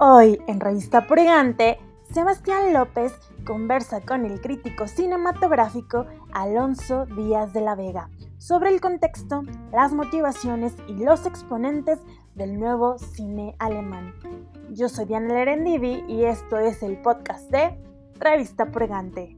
Hoy en Revista Pregante, Sebastián López conversa con el crítico cinematográfico Alonso Díaz de la Vega sobre el contexto, las motivaciones y los exponentes del nuevo cine alemán. Yo soy Diana Lerendivi y esto es el podcast de Revista Pregante.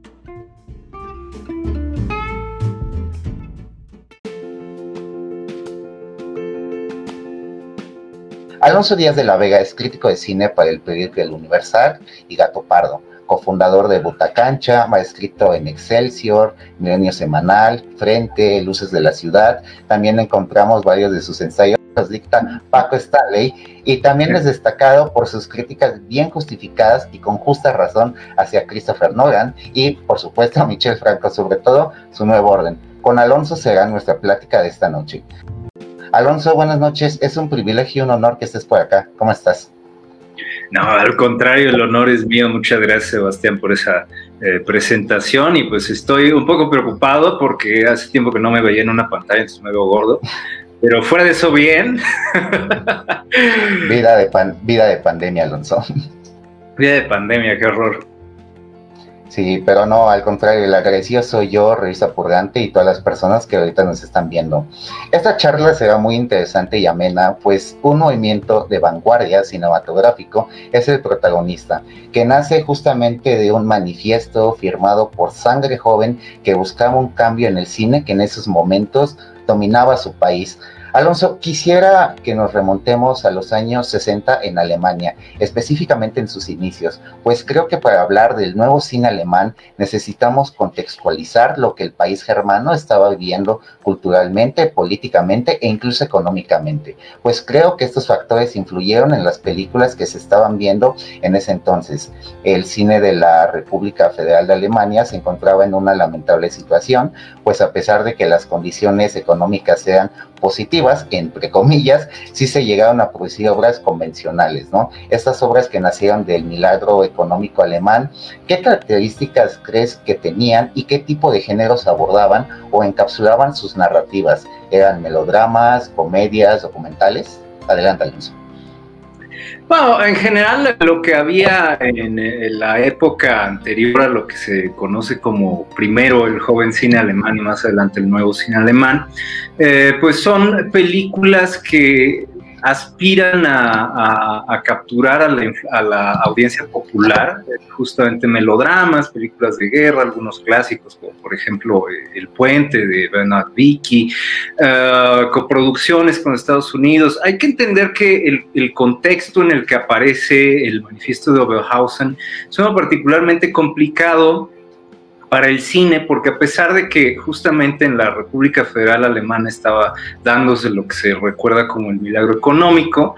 Alonso Díaz de la Vega es crítico de cine para el periódico El Universal y Gato Pardo, cofundador de Butacancha, ha escrito en Excelsior, Milenio Semanal, Frente, Luces de la Ciudad. También encontramos varios de sus ensayos, los dicta Paco Stanley, y también es destacado por sus críticas bien justificadas y con justa razón hacia Christopher Nolan y, por supuesto, a Michel Franco, sobre todo su nuevo orden. Con Alonso será nuestra plática de esta noche. Alonso, buenas noches. Es un privilegio y un honor que estés por acá. ¿Cómo estás? No, al contrario, el honor es mío. Muchas gracias, Sebastián, por esa eh, presentación. Y pues estoy un poco preocupado porque hace tiempo que no me veía en una pantalla, entonces me veo gordo. Pero fuera de eso, bien. vida, de vida de pandemia, Alonso. Vida de pandemia, qué horror. Sí, pero no, al contrario, el agradecido soy yo, Revista Purgante y todas las personas que ahorita nos están viendo. Esta charla será muy interesante y amena, pues un movimiento de vanguardia cinematográfico es el protagonista, que nace justamente de un manifiesto firmado por sangre joven que buscaba un cambio en el cine que en esos momentos dominaba su país Alonso, quisiera que nos remontemos a los años 60 en Alemania, específicamente en sus inicios, pues creo que para hablar del nuevo cine alemán necesitamos contextualizar lo que el país germano estaba viviendo culturalmente, políticamente e incluso económicamente, pues creo que estos factores influyeron en las películas que se estaban viendo en ese entonces. El cine de la República Federal de Alemania se encontraba en una lamentable situación, pues a pesar de que las condiciones económicas sean positivas, entre comillas, sí se llegaron a producir obras convencionales, ¿no? Estas obras que nacieron del milagro económico alemán, ¿qué características crees que tenían y qué tipo de géneros abordaban o encapsulaban sus narrativas? ¿Eran melodramas, comedias, documentales? Adelante, Alonso. Bueno, en general lo que había en, la época anterior a lo que se conoce como primero el joven cine alemán y más adelante el nuevo cine alemán, eh, pues son películas que aspiran a, capturar a la, audiencia popular, justamente melodramas, películas de guerra, algunos clásicos, como por ejemplo eh, El Puente de Bernard Vicky, eh, coproducciones con Estados Unidos. Hay que entender que el, el, contexto en el que aparece el manifiesto de Oberhausen es uno particularmente complicado para el cine, porque a pesar de que justamente en la República Federal Alemana estaba dándose lo que se recuerda como el milagro económico,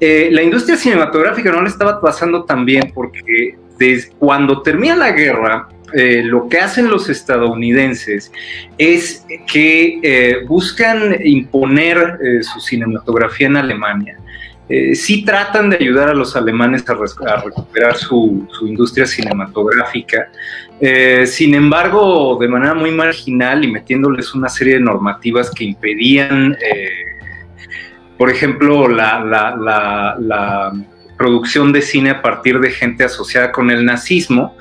eh, la industria cinematográfica no le estaba pasando tan bien, porque desde cuando termina la guerra, eh, lo que hacen los estadounidenses es que eh, buscan imponer su cinematografía en Alemania. Sí tratan de ayudar a los alemanes a, recuperar su, industria cinematográfica, eh, sin embargo, de manera muy marginal y metiéndoles una serie de normativas que impedían, eh, por ejemplo, la, producción de cine a partir de gente asociada con el nazismo,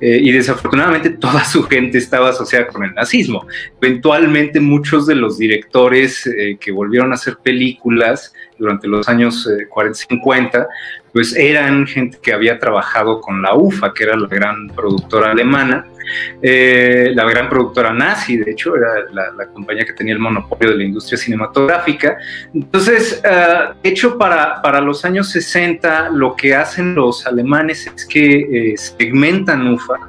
y desafortunadamente toda su gente estaba asociada con el nazismo. Eventualmente muchos de los directores que volvieron a hacer películas durante los años 40 y 50, pues eran gente que había trabajado con la UFA, que era la gran productora alemana, eh, la gran productora nazi, de hecho, era la, compañía que tenía el monopolio de la industria cinematográfica. Entonces, eh, de hecho, para, para, los años 60, lo que hacen los alemanes es que eh, segmentan UFA,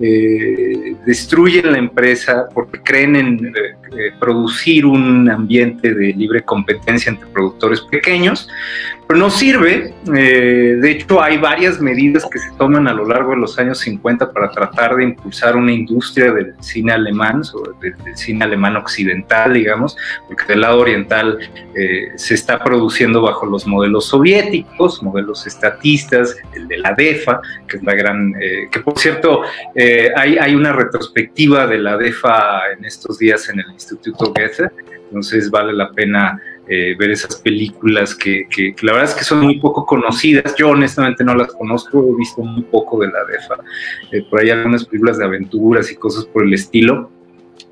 eh, destruyen la empresa porque creen en eh, eh, producir un ambiente de libre competencia entre productores pequeños, pero no sirve. de hecho, hay varias medidas que se toman a lo largo de los años 50 para tratar de impulsar una industria del cine alemán, del, cine alemán occidental, digamos, porque del lado oriental se está produciendo bajo los modelos soviéticos, modelos estatistas, el de la DEFA, que es la gran, que por cierto, eh, hay, una retrospectiva de la DEFA en estos días en el Instituto Goethe, entonces vale la pena eh, ver esas películas que, que, la verdad es que son muy poco conocidas. Yo honestamente no las conozco, he visto muy poco de la DEFA. Eh, por ahí algunas películas de aventuras y cosas por el estilo.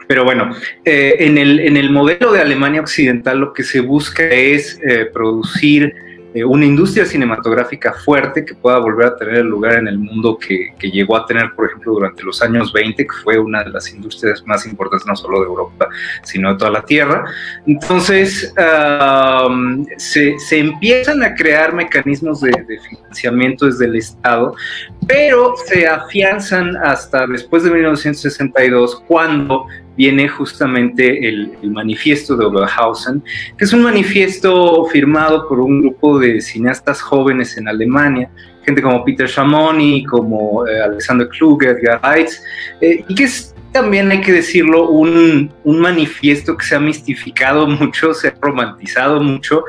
Pero bueno, eh, en, el, en el modelo de Alemania Occidental lo que se busca es producir eh, una industria cinematográfica fuerte que pueda volver a tener el lugar en el mundo que, llegó a tener, por ejemplo, durante los años 20, que fue una de las industrias más importantes no solo de Europa, sino de toda la Tierra. Entonces, se, empiezan a crear mecanismos de financiamiento desde el Estado, pero se afianzan hasta después de 1962, cuando viene justamente el, manifiesto de Oberhausen, que es un manifiesto firmado por un grupo de cineastas jóvenes en Alemania, gente como Peter Schamoni, como eh, Alexander Kluge, Edgar Reitz, eh, y que es también hay que decirlo, un, un, manifiesto que se ha mistificado mucho, se ha romantizado mucho,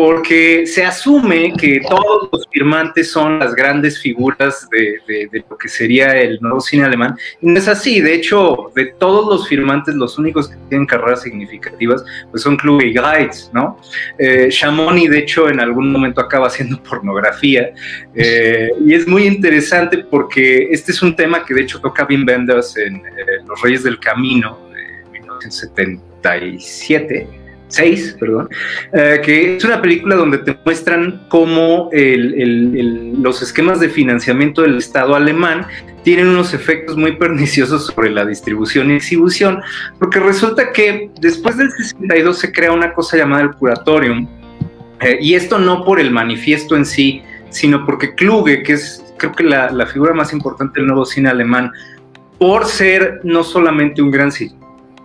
porque se asume que todos los firmantes son las grandes figuras de, lo que sería el nuevo cine alemán. Y no es así, de hecho, de todos los firmantes, los únicos que tienen carreras significativas, pues son Kluge y Geitz, ¿no? Eh, de hecho, en algún momento acaba haciendo pornografía. Eh, y es muy interesante porque este es un tema que de hecho toca Wim Wenders en eh, Los Reyes del Camino de 1977 6, perdón, eh, que es una película donde te muestran cómo los esquemas de financiamiento del Estado alemán tienen unos efectos muy perniciosos sobre la distribución y exhibición, porque resulta que después del 62 se crea una cosa llamada el curatorium, eh, y esto no por el manifiesto en sí, sino porque Kluge, que es creo que la, figura más importante del nuevo cine alemán, por ser no solamente un gran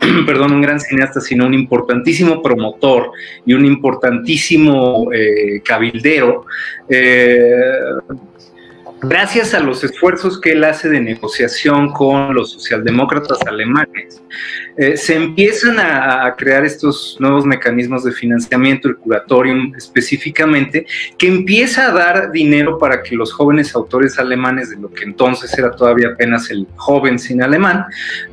perdón, un gran cineasta, sino un importantísimo promotor y un importantísimo eh, cabildero, eh, gracias a los esfuerzos que él hace de negociación con los socialdemócratas alemanes, eh, se empiezan a, crear estos nuevos mecanismos de financiamiento, el curatorium específicamente, que empieza a dar dinero para que los jóvenes autores alemanes, de lo que entonces era todavía apenas el joven cine alemán,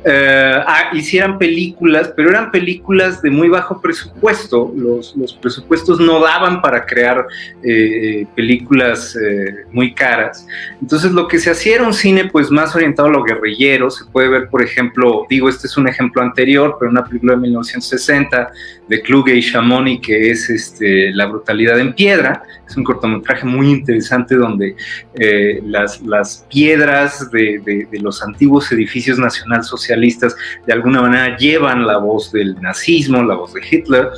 eh, hicieran películas, pero eran películas de muy bajo presupuesto. Los, presupuestos no daban para crear eh, películas muy caras. Entonces lo que se hacía era un cine pues más orientado a lo guerrillero, se puede ver por ejemplo, digo este es un ejemplo anterior, pero una película de 1960 de Kluge y Shamoni que es este, La brutalidad en piedra, es un cortometraje muy interesante donde eh, las, las, piedras de, los antiguos edificios nacionalsocialistas de alguna manera llevan la voz del nazismo, la voz de Hitler.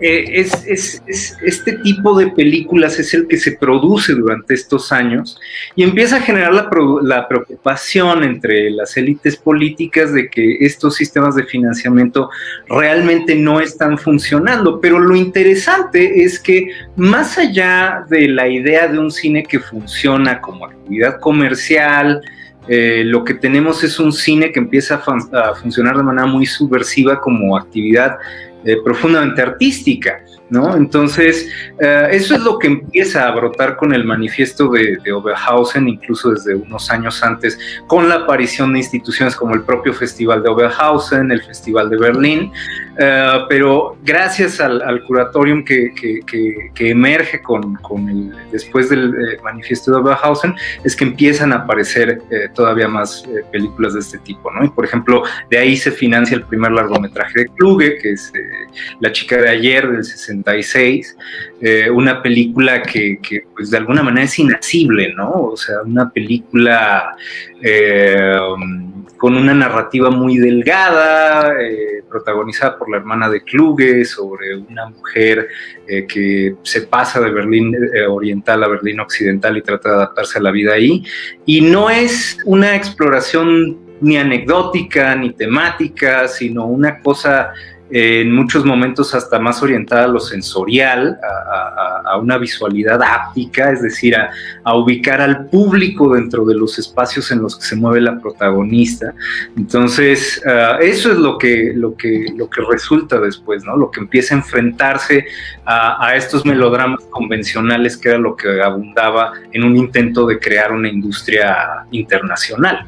Eh, es, este tipo de películas es el que se produce durante estos años y empieza a generar la, preocupación entre las élites políticas de que estos sistemas de financiamiento realmente no están funcionando. Pero lo interesante es que más allá de la idea de un cine que funciona como actividad comercial, eh, lo que tenemos es un cine que empieza a funcionar de manera muy subversiva como actividad eh, profundamente artística, ¿no? Entonces, eh, eso es lo que empieza a brotar con el manifiesto de, Oberhausen, incluso desde unos años antes, con la aparición de instituciones como el propio Festival de Oberhausen, el Festival de Berlín, eh, pero gracias al, curatorium que, emerge con, después del manifiesto de Oberhausen, es que empiezan a aparecer todavía más películas de este tipo, ¿no? Y por ejemplo, de ahí se financia el primer largometraje de Kluge, que es la chica de ayer del 66, eh, una película que, pues de alguna manera es inacible, ¿no? O sea, una película eh, con una narrativa muy delgada, eh, protagonizada por la hermana de Kluge, sobre una mujer que se pasa de Berlín oriental a Berlín occidental y trata de adaptarse a la vida ahí. Y no es una exploración ni anecdótica ni temática, sino una cosa en muchos momentos hasta más orientada a lo sensorial, a, una visualidad áptica, es decir, a, ubicar al público dentro de los espacios en los que se mueve la protagonista. Entonces, ah, eso es lo que, lo, que, lo que resulta después, ¿no? Lo que empieza a enfrentarse a, estos melodramas convencionales, que era lo que abundaba en un intento de crear una industria internacional.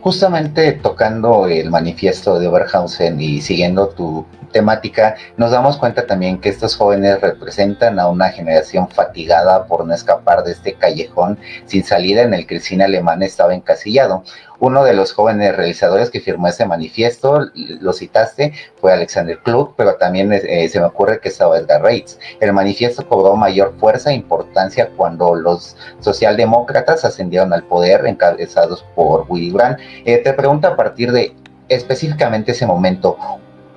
Justamente tocando el manifiesto de Oberhausen y siguiendo tu temática, nos damos cuenta también que estos jóvenes representan a una generación fatigada por no escapar de este callejón sin salida en el que el cine alemán estaba encasillado. Uno de los jóvenes realizadores que firmó ese manifiesto, lo citaste, fue Alexander Klug, pero también eh, se me ocurre que estaba Edgar Reitz. El manifiesto cobró mayor fuerza e importancia cuando los socialdemócratas ascendieron al poder, encabezados por Willy Brandt. Eh, te pregunto a partir de específicamente ese momento,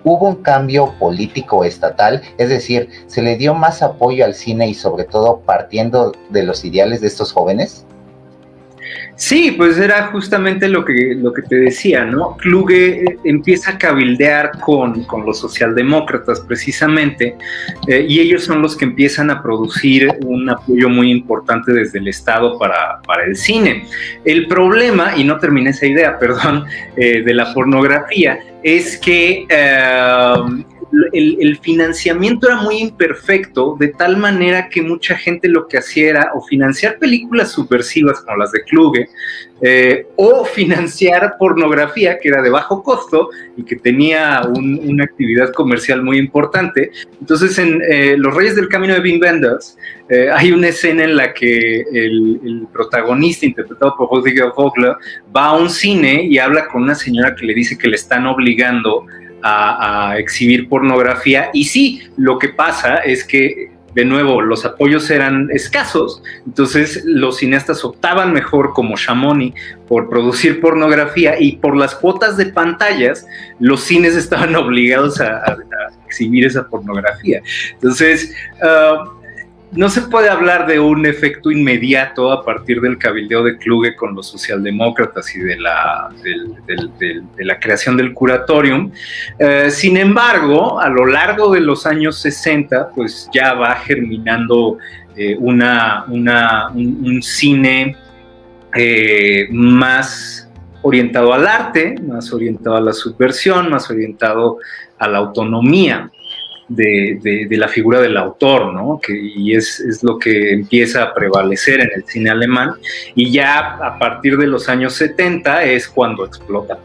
hubo un cambio político estatal, es decir, se le dio más apoyo al cine y sobre todo partiendo de los ideales de estos jóvenes? Sí, pues era justamente lo que, lo que te decía, ¿no? Kluge eh, empieza a cabildear con, los socialdemócratas precisamente, eh, y ellos son los que empiezan a producir un apoyo muy importante desde el Estado para, el cine. El problema, y no terminé esa idea, perdón, eh, de la pornografía, es que el, financiamiento era muy imperfecto, de tal manera que mucha gente lo que hacía era o financiar películas subversivas como las de Kluge, eh, o financiar pornografía que era de bajo costo y que tenía una actividad comercial muy importante. Entonces, en eh, Los Reyes del Camino de Bing Wenders eh, hay una escena en la que el, protagonista, interpretado por Rodrigo Vogler, va a un cine y habla con una señora que le dice que le están obligando a, exhibir pornografía. Y sí, lo que pasa es que de nuevo, los apoyos eran escasos, entonces los cineastas optaban mejor como Shamoni por producir pornografía y por las cuotas de pantallas, los cines estaban obligados a, exhibir esa pornografía. Entonces, uh, no se puede hablar de un efecto inmediato a partir del cabildeo de Kluge con los socialdemócratas y de la, de la creación del curatorium. Eh, sin embargo, a lo largo de los años 60, pues ya va germinando eh, una, un, cine eh, más orientado al arte, más orientado a la subversión, más orientado a la autonomía de, la figura del autor, ¿no? Que, y es, es, lo que empieza a prevalecer en el cine alemán, y ya a partir de los años 70 es cuando explota.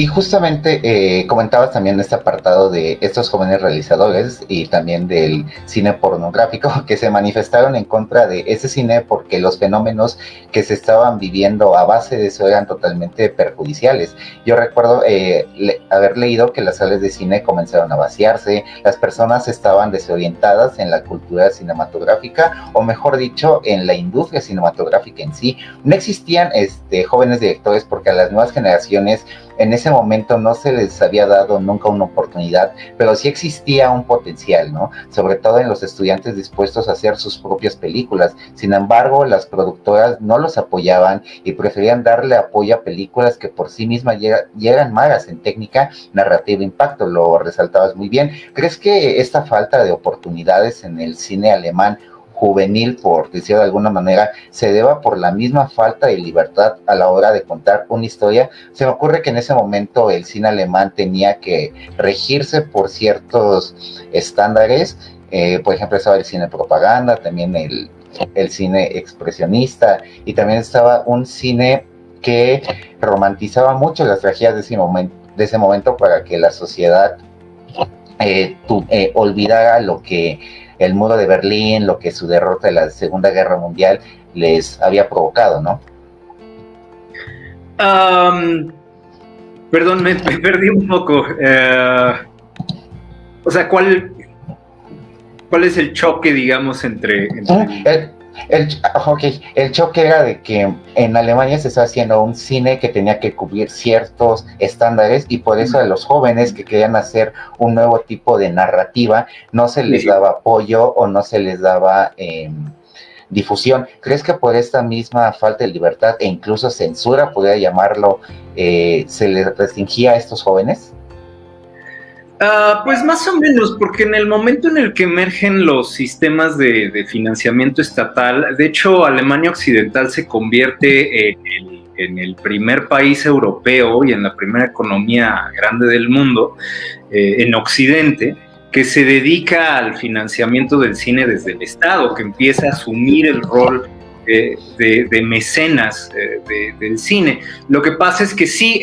Y justamente eh, comentabas también este apartado de estos jóvenes realizadores y también del cine pornográfico que se manifestaron en contra de ese cine porque los fenómenos que se estaban viviendo a base de eso eran totalmente perjudiciales. Yo recuerdo eh, haber leído que las salas de cine comenzaron a vaciarse, las personas estaban desorientadas en la cultura cinematográfica o mejor dicho en la industria cinematográfica en sí. No existían este, jóvenes directores porque a las nuevas generaciones en ese momento no se les había dado nunca una oportunidad, pero sí existía un potencial, ¿no? Sobre todo en los estudiantes dispuestos a hacer sus propias películas. Sin embargo, las productoras no los apoyaban y preferían darle apoyo a películas que por sí mismas llegan malas en técnica, narrativa, impacto, lo resaltabas muy bien. ¿Crees que esta falta de oportunidades en el cine alemán juvenil, por decirlo de alguna manera, se deba por la misma falta de libertad a la hora de contar una historia. Se me ocurre que en ese momento el cine alemán tenía que regirse por ciertos estándares, eh, por ejemplo estaba el cine propaganda, también el, el cine expresionista y también estaba un cine que romantizaba mucho las tragedias de ese momento, de ese momento para que la sociedad eh, eh, olvidara lo que el muro de Berlín, lo que su derrota de la Segunda Guerra Mundial les había provocado, ¿no? perdón, me, perdí un poco. Eh, o sea, ¿cuál, ¿cuál es el choque, digamos, entre... El, el choque era de que en Alemania se estaba haciendo un cine que tenía que cubrir ciertos estándares y por eso a los jóvenes que querían hacer un nuevo tipo de narrativa no se les daba apoyo o no se les daba em, difusión. ¿Crees que por esta misma falta de libertad e incluso censura, podría llamarlo, eh, se les restringía a estos jóvenes? Ah, pues más o menos, porque en el momento en el que emergen los sistemas de, financiamiento estatal, de hecho Alemania Occidental se convierte en el, primer país europeo y en la primera economía grande del mundo, eh, en Occidente, que se dedica al financiamiento del cine desde el Estado, que empieza a asumir el rol de, mecenas del cine. Lo que pasa es que sí,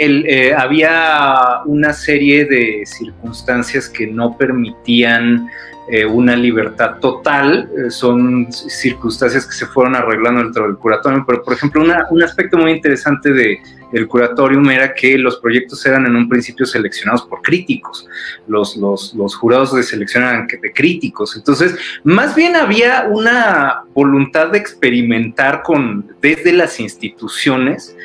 había una serie de circunstancias que no permitían eh, una libertad total, eh, son circunstancias que se fueron arreglando dentro del curatorio, pero por ejemplo un aspecto muy interesante de, del curatorium era que los proyectos eran en un principio seleccionados por críticos, los, los, los jurados de selección eran de críticos, entonces más bien había una voluntad de experimentar con, desde las instituciones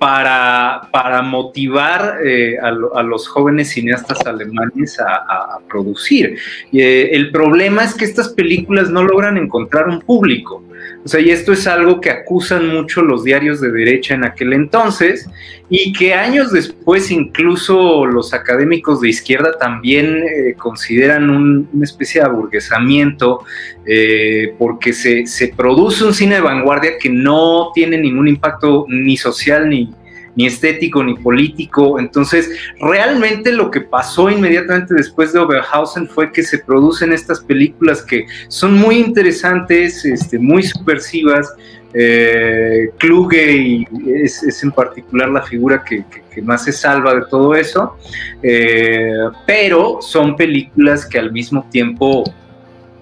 para, para motivar eh, a, los jóvenes cineastas alemanes a, producir. Eh, el problema es que estas películas no logran encontrar un público. O sea, y esto es algo que acusan mucho los diarios de derecha en aquel entonces y que años después incluso los académicos de izquierda también eh, consideran una especie de aburguesamiento porque se, se, produce un cine de vanguardia que no tiene ningún impacto ni social ni, ni estético ni político. Entonces, realmente lo que pasó inmediatamente después de Oberhausen fue que se producen estas películas que son muy interesantes, este, muy subversivas. Eh, Kluge es, en particular la figura que, más se salva de todo eso, eh, pero son películas que al mismo tiempo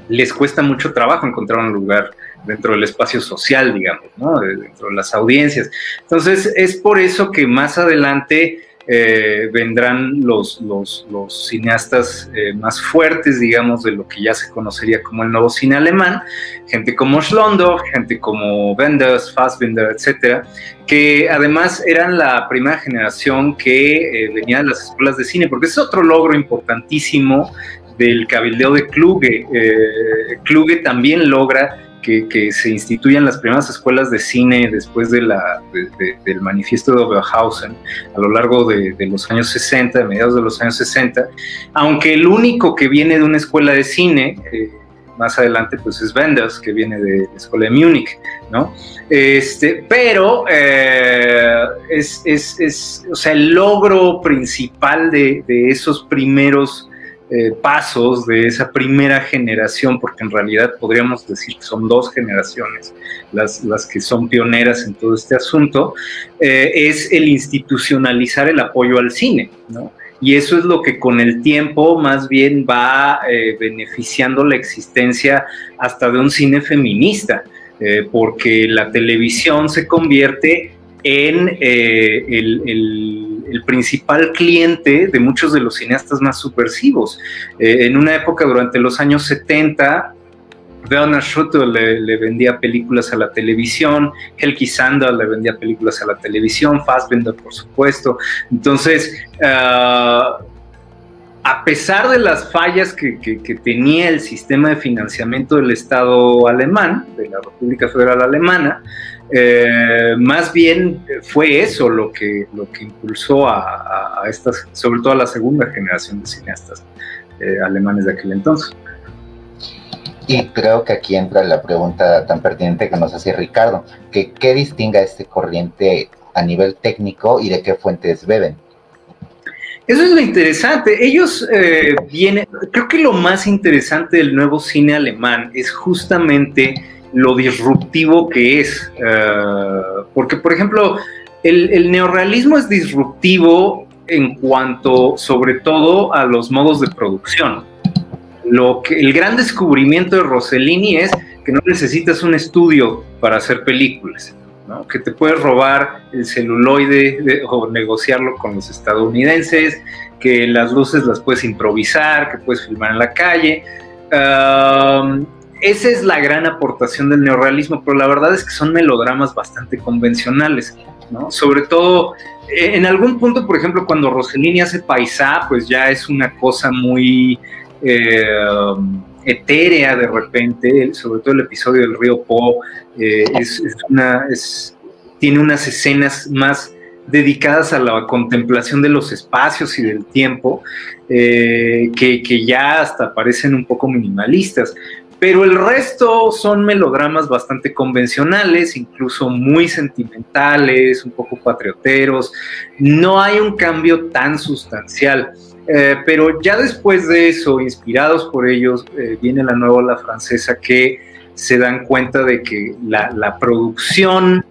les cuesta mucho trabajo encontrar un lugar dentro del espacio social, digamos, dentro de las audiencias. Entonces, es por eso que más adelante eh, vendrán los, los, cineastas eh, más fuertes, digamos, de lo que ya se conocería como el nuevo cine alemán, gente como Schlondorf, gente como Wenders, Fassbinder, etcétera, que además eran la primera generación que eh, venía de las escuelas de cine, porque es otro logro importantísimo del cabildeo de Kluge. Kluge también logra que, se instituyan las primeras escuelas de cine después de la, del manifiesto de Oberhausen a lo largo de, los años 60, de mediados de los años 60, aunque el único que viene de una escuela de cine, eh, más adelante pues es Wenders, que viene de la escuela de Múnich, ¿no? Este, pero eh, es, es, es, o sea, el logro principal de, de esos primeros eh, pasos de esa primera generación, porque en realidad podríamos decir que son dos generaciones las, que son pioneras en todo este asunto, eh, es el institucionalizar el apoyo al cine, ¿no? Y eso es lo que con el tiempo más bien va eh, beneficiando la existencia hasta de un cine feminista, porque la televisión se convierte en el principal cliente de muchos de los cineastas más subversivos. Eh, en una época durante los años 70, Werner Schutter le, vendía películas a la televisión, Helki Sander le vendía películas a la televisión, Fassbinder, por supuesto. Entonces, ah, a pesar de las fallas que, tenía el sistema de financiamiento del Estado alemán, de la República Federal Alemana, eh, más bien fue eso lo que, lo que impulsó a, estas, sobre todo a la segunda generación de cineastas eh, alemanes de aquel entonces. Y creo que aquí entra la pregunta tan pertinente que nos hacía Ricardo, que qué distinga este corriente a nivel técnico y de qué fuentes beben. Eso es lo interesante. Ellos eh, vienen, creo que lo más interesante del nuevo cine alemán es justamente lo disruptivo que es. Eh, porque, por ejemplo, el, neorrealismo es disruptivo en cuanto, sobre todo, a los modos de producción. Lo que, el gran descubrimiento de Rossellini es que no necesitas un estudio para hacer películas. que te puedes robar el celuloide o negociarlo con los estadounidenses, que las luces las puedes improvisar, que puedes filmar en la calle. Um, esa es la gran aportación del neorrealismo, pero la verdad es que son melodramas bastante convencionales, ¿no? Sobre todo, eh, en algún punto, por ejemplo, cuando Rossellini hace Paisá, pues ya es una cosa muy eh, etérea de repente, sobre todo el episodio del río Po, eh, es, una, tiene unas escenas más dedicadas a la contemplación de los espacios y del tiempo, que, que, ya hasta parecen un poco minimalistas pero el resto son melodramas bastante convencionales, incluso muy sentimentales, un poco patrioteros. No hay un cambio tan sustancial. Eh, pero ya después de eso, inspirados por ellos, eh, viene la nueva ola francesa que se dan cuenta de que la, la producción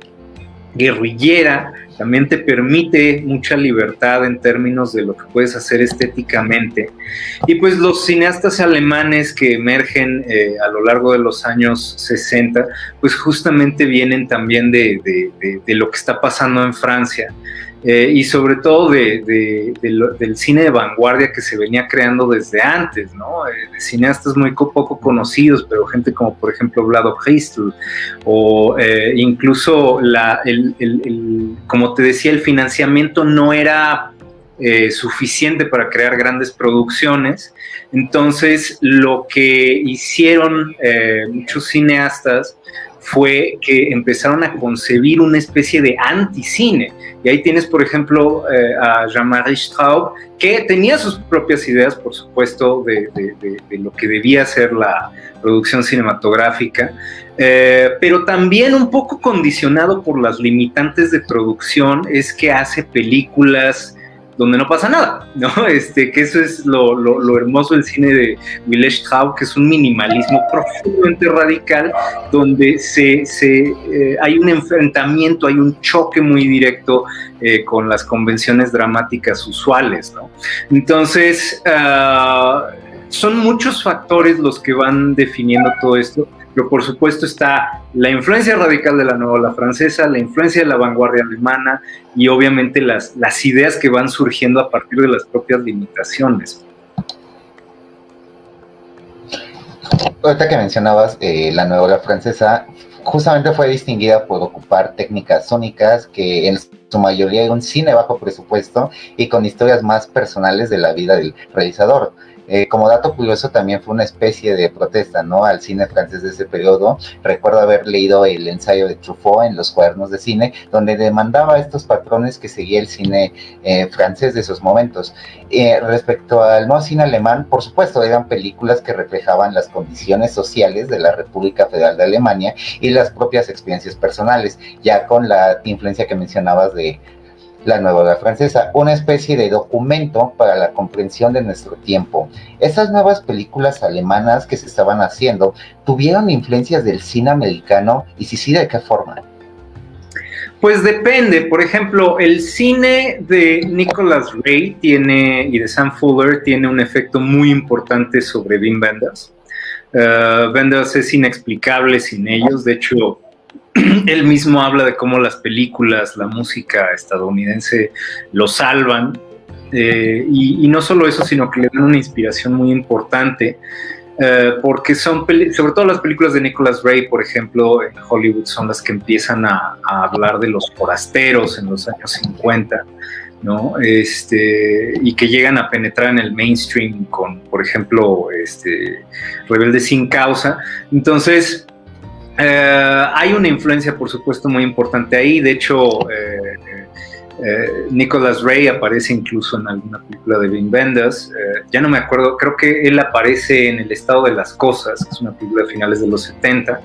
guerrillera también te permite mucha libertad en términos de lo que puedes hacer estéticamente. Y pues los cineastas alemanes que emergen eh, a lo largo de los años 60, pues justamente vienen también de, de lo que está pasando en Francia. Eh, y sobre todo de, del cine de vanguardia que se venía creando desde antes, ¿no? Eh, cineastas muy poco conocidos, pero gente como por ejemplo Vlado Heistel, o eh, incluso como te decía, el financiamiento no era suficiente para crear grandes producciones. Entonces, lo que hicieron muchos cineastas fue que empezaron a concebir una especie de anticine. Y ahí tienes, por ejemplo, eh, a Jean-Marie Straub, que tenía sus propias ideas, por supuesto, de, lo que debía ser la producción cinematográfica, eh, pero también un poco condicionado por las limitantes de producción, es que hace películas donde no pasa nada, ¿no? Este, que eso es lo, lo, hermoso del cine de Willem Straub, que es un minimalismo profundamente radical, donde se, se eh, hay un enfrentamiento, hay un choque muy directo eh, con las convenciones dramáticas usuales, ¿no? Entonces, uh, son muchos factores los que van definiendo todo esto pero por supuesto está la influencia radical de la nueva ola francesa, la influencia de la vanguardia alemana y obviamente las, las ideas que van surgiendo a partir de las propias limitaciones. Ahorita que mencionabas eh, la nueva ola francesa, justamente fue distinguida por ocupar técnicas sónicas que en su mayoría era un cine bajo presupuesto y con historias más personales de la vida del realizador. Eh, como dato curioso, también fue una especie de protesta, ¿no? Al cine francés de ese periodo. Recuerdo haber leído el ensayo de Truffaut en los cuadernos de cine, donde demandaba estos patrones que seguía el cine eh, francés de esos momentos. Eh, respecto al nuevo cine alemán, por supuesto, eran películas que reflejaban las condiciones sociales de la República Federal de Alemania y las propias experiencias personales, ya con la influencia que mencionabas de la nueva ola francesa, una especie de documento para la comprensión de nuestro tiempo. Esas nuevas películas alemanas que se estaban haciendo tuvieron influencias del cine americano y si sí, ¿de qué forma? Pues depende, por ejemplo, el cine de Nicholas Ray tiene y de Sam Fuller tiene un efecto muy importante sobre Wim Wenders. Uh, es inexplicable sin ellos, de hecho, él mismo habla de cómo las películas, la música estadounidense lo salvan. Eh, y, no solo eso, sino que le dan una inspiración muy importante, eh, porque son, sobre todo las películas de Nicholas Ray, por ejemplo, en Hollywood, son las que empiezan a, hablar de los forasteros en los años 50. ¿no? Este, y que llegan a penetrar en el mainstream con, por ejemplo, este, Rebelde sin causa. Entonces, eh, hay una influencia, por supuesto, muy importante ahí. De hecho, eh, eh, Nicholas Ray aparece incluso en alguna película de Wim Wenders. ya no me acuerdo, creo que él aparece en El estado de las cosas, que es una película de finales de los 70.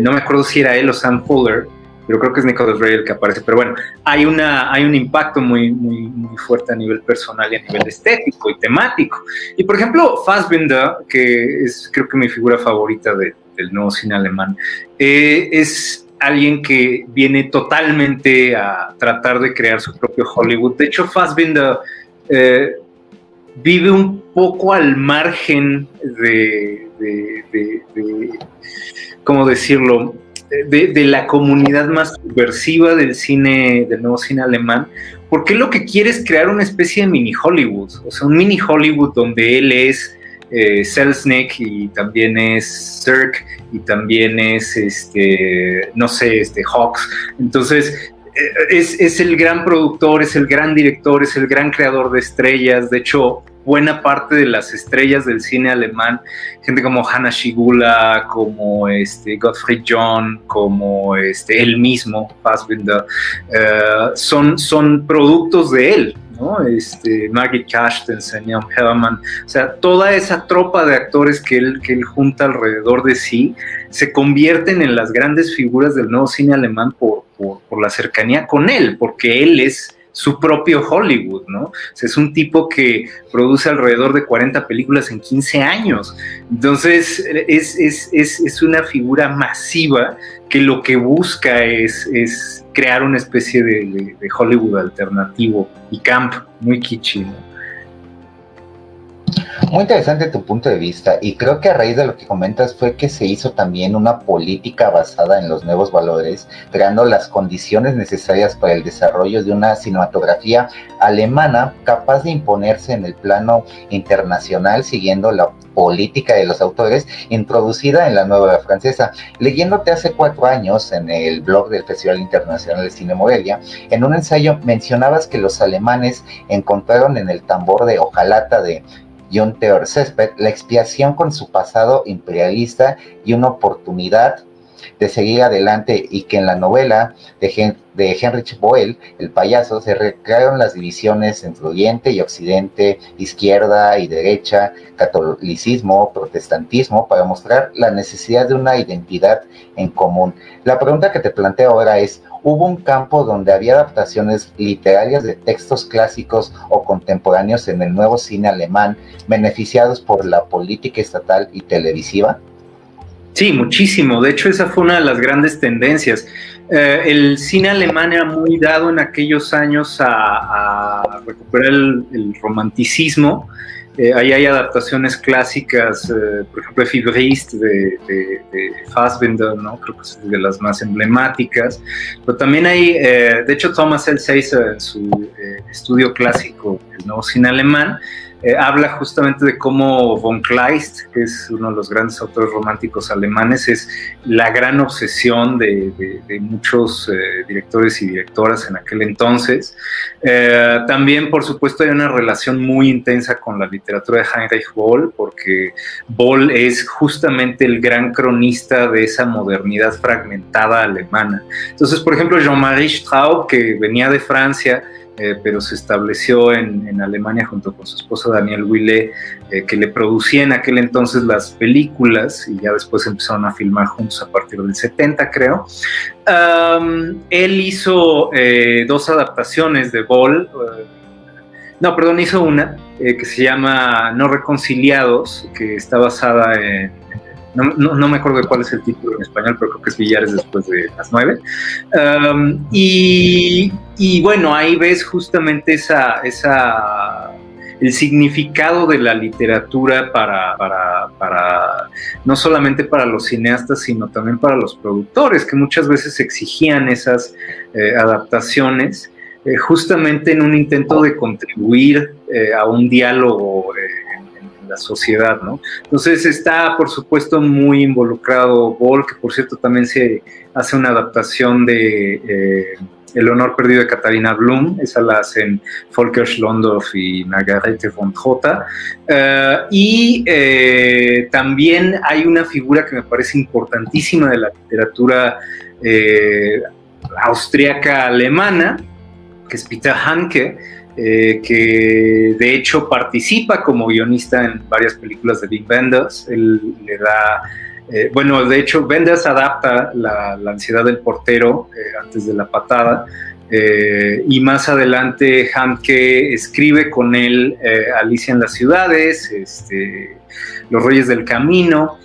no me acuerdo si era él o Sam Fuller, pero creo que es Nicholas Ray el que aparece. Pero bueno, hay, una, hay un impacto muy, muy, muy fuerte a nivel personal y a nivel estético y temático. Y por ejemplo, Fassbinder, que es creo que mi figura favorita de, del nuevo cine alemán, eh, es alguien que viene totalmente a tratar de crear su propio Hollywood. De hecho, Fassbinder eh, vive un poco al margen de, de, ¿cómo decirlo? De, la comunidad más subversiva del cine, del nuevo cine alemán, porque lo que quiere es crear una especie de mini Hollywood, o sea, un mini Hollywood donde él es eh, Selznick y también es Cirque y también es, este, no sé, este, Hawks. Entonces, eh, es, es, el gran productor, es el gran director, es el gran creador de estrellas. De hecho, buena parte de las estrellas del cine alemán, gente como Hanna Schigula, como este, Gottfried John, como este, él mismo, Fassbinder, eh, son, son productos de él. ¿No? Este, Maggie Carstensen, Jan Hellman, o sea, toda esa tropa de actores que él, que él junta alrededor de sí se convierten en las grandes figuras del nuevo cine alemán por, por, la cercanía con él, porque él es su propio Hollywood, ¿no? es un tipo que produce alrededor de 40 películas en 15 años. Entonces, es, es una figura masiva que lo que busca es, es crear una especie de, Hollywood alternativo y camp, muy kitschy. Muy interesante tu punto de vista y creo que a raíz de lo que comentas fue que se hizo también una política basada en los nuevos valores, creando las condiciones necesarias para el desarrollo de una cinematografía alemana capaz de imponerse en el plano internacional siguiendo la política de los autores introducida en la nueva francesa. Leyéndote hace cuatro años en el blog del Festival Internacional de Cine Morelia, en un ensayo mencionabas que los alemanes encontraron en el tambor de hojalata de John Theodor Césped la expiación con su pasado imperialista y una oportunidad de seguir adelante y que en la novela de, de Heinrich Boel, El payaso, se recrearon las divisiones entre Oriente y Occidente, izquierda y derecha, catolicismo, protestantismo, para mostrar la necesidad de una identidad en común. La pregunta que te planteo ahora es, ¿hubo un campo donde había adaptaciones literarias de textos clásicos o contemporáneos en el nuevo cine alemán beneficiados por la política estatal y televisiva? Sí, muchísimo. De hecho, esa fue una de las grandes tendencias. Eh, el cine alemán era muy dado en aquellos años a, recuperar el, romanticismo. Eh, ahí hay adaptaciones clásicas, eh, por ejemplo, Fibrist de, de, de, Fassbinder, ¿no? creo que es de las más emblemáticas. Pero también hay, de hecho, Thomas L. en su estudio clásico, el nuevo cine alemán, eh, habla justamente de cómo von Kleist, que es uno de los grandes autores románticos alemanes, es la gran obsesión de, muchos eh, directores y directoras en aquel entonces. Eh, también, por supuesto, hay una relación muy intensa con la literatura de Heinrich Boll, porque Boll es justamente el gran cronista de esa modernidad fragmentada alemana. Entonces, por ejemplo, Jean-Marie Straub, que venía de Francia, eh, pero se estableció en, Alemania junto con su esposa Daniel Wille, eh, que le producía en aquel entonces las películas y ya después empezaron a filmar juntos a partir del 70, creo. él hizo eh, dos adaptaciones de Ball. no, perdón, hizo una que se llama No Reconciliados, que está basada en no, me acuerdo de cuál es el título en español, pero creo que es Villares después de las nueve. y, bueno, ahí ves justamente esa, el significado de la literatura para, para, no solamente para los cineastas, sino también para los productores, que muchas veces exigían esas eh, adaptaciones. Eh, justamente en un intento de contribuir eh, a un diálogo la sociedad, ¿no? Entonces está, por supuesto, muy involucrado Ball, que por cierto también se hace una adaptación de eh, El honor perdido de Katarina Blum, esa la hacen Volker Schlondorf y Margarete von Jota. Eh, y eh, también hay una figura que me parece importantísima de la literatura austriaca alemana, que es Peter Hanke, eh, que de hecho participa como guionista en varias películas de Big Benders. Él le da, eh, bueno, de hecho, Benders adapta la, ansiedad del portero eh, antes de la patada. y más adelante Hanke escribe con él Alicia en las ciudades, este, Los Reyes del Camino,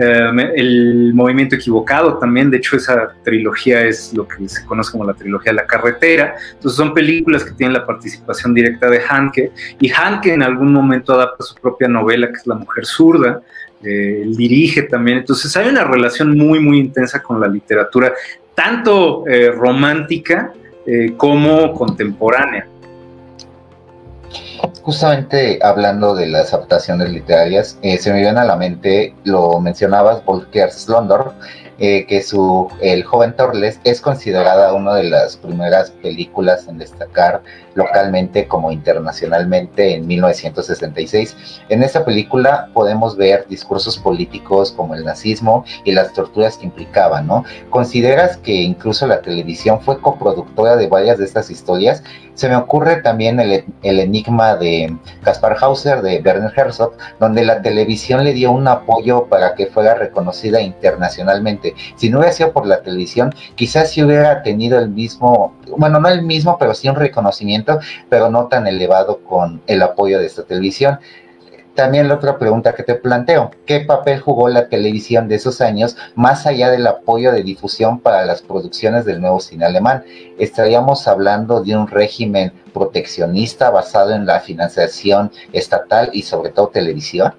eh, el movimiento equivocado también, de hecho esa trilogía es lo que se conoce como la trilogía de la carretera, entonces son películas que tienen la participación directa de Hanke y Hanke en algún momento adapta su propia novela que es La mujer zurda, eh, dirige también, entonces hay una relación muy muy intensa con la literatura, tanto eh, romántica como contemporánea. Justamente hablando de las adaptaciones literarias, eh, se me viene a la mente, lo mencionabas, Volker Slondor, eh, que su El joven Torles es considerada una de las primeras películas en destacar localmente como internacionalmente en 1966. En esta película podemos ver discursos políticos como el nazismo y las torturas que implicaban, ¿no? ¿Consideras que incluso la televisión fue coproductora de varias de estas historias? Se me ocurre también el, el enigma de Caspar Hauser de Werner Herzog, donde la televisión le dio un apoyo para que fuera reconocida internacionalmente importante. Si no hubiera sido por la televisión, quizás si hubiera tenido el mismo, bueno, no el mismo, pero sí un reconocimiento, pero no tan elevado con el apoyo de esta televisión también la otra pregunta que te planteo, ¿qué papel jugó la televisión de esos años más allá del apoyo de difusión para las producciones del nuevo cine alemán? ¿Estaríamos hablando de un régimen proteccionista basado en la financiación estatal y sobre todo televisión?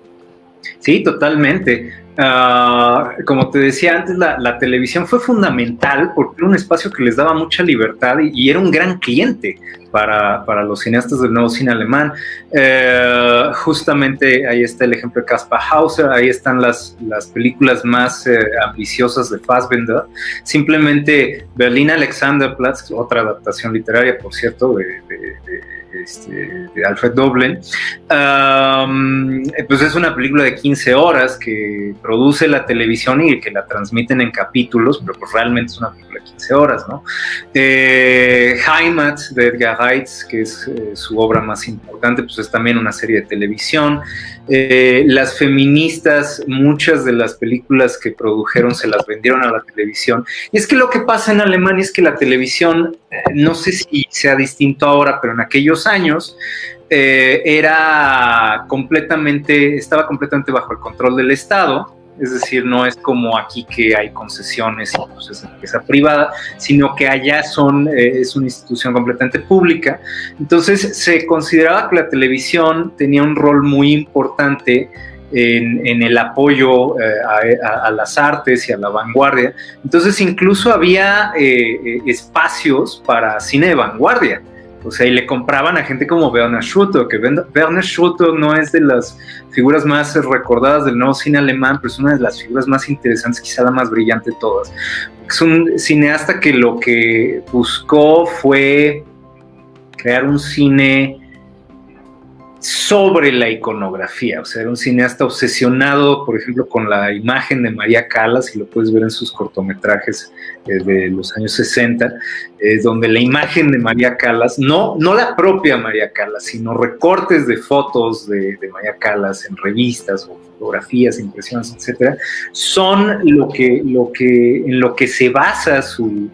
Sí, totalmente. Ah, como te decía antes, la, televisión fue fundamental porque era un espacio que les daba mucha libertad y, era un gran cliente para, los cineastas del nuevo cine alemán. Eh, justamente ahí está el ejemplo de Caspar Hauser, ahí están las, las películas más eh, ambiciosas de Fassbender. Simplemente Berlin Alexanderplatz, otra adaptación literaria, por cierto, de este, de Alfred Doblin, pues es una película de 15 horas que produce la televisión y que la transmiten en capítulos, pero pues realmente es una película de 15 horas, ¿no? Eh, Heimat de Edgar Reitz, que es eh, su obra más importante, pues es también una serie de televisión. Eh, las feministas, muchas de las películas que produjeron se las vendieron a la televisión. Y es que lo que pasa en Alemania es que la televisión, no sé si sea distinto ahora, pero en aquellos años eh, era completamente, estaba completamente bajo el control del Estado, es decir, no es como aquí que hay concesiones y pues es empresa privada, sino que allá son, eh, es una institución completamente pública. Entonces se consideraba que la televisión tenía un rol muy importante en, el apoyo eh, a, las artes y a la vanguardia. Entonces incluso había espacios para cine de vanguardia. O sea, y le compraban a gente como Werner Schutter, que Werner Schutter no es de las figuras más recordadas del nuevo cine alemán, pero es una de las figuras más interesantes, quizá la más brillante de todas. Es un cineasta que lo que buscó fue crear un cine sobre la iconografía, o sea, era un cineasta obsesionado, por ejemplo, con la imagen de María Callas, y lo puedes ver en sus cortometrajes eh, de los años 60, donde la imagen de María Callas, no, no la propia María Callas, sino recortes de fotos de, María Callas en revistas o fotografías, impresiones, etcétera, son lo que, lo que, en lo que se basa su,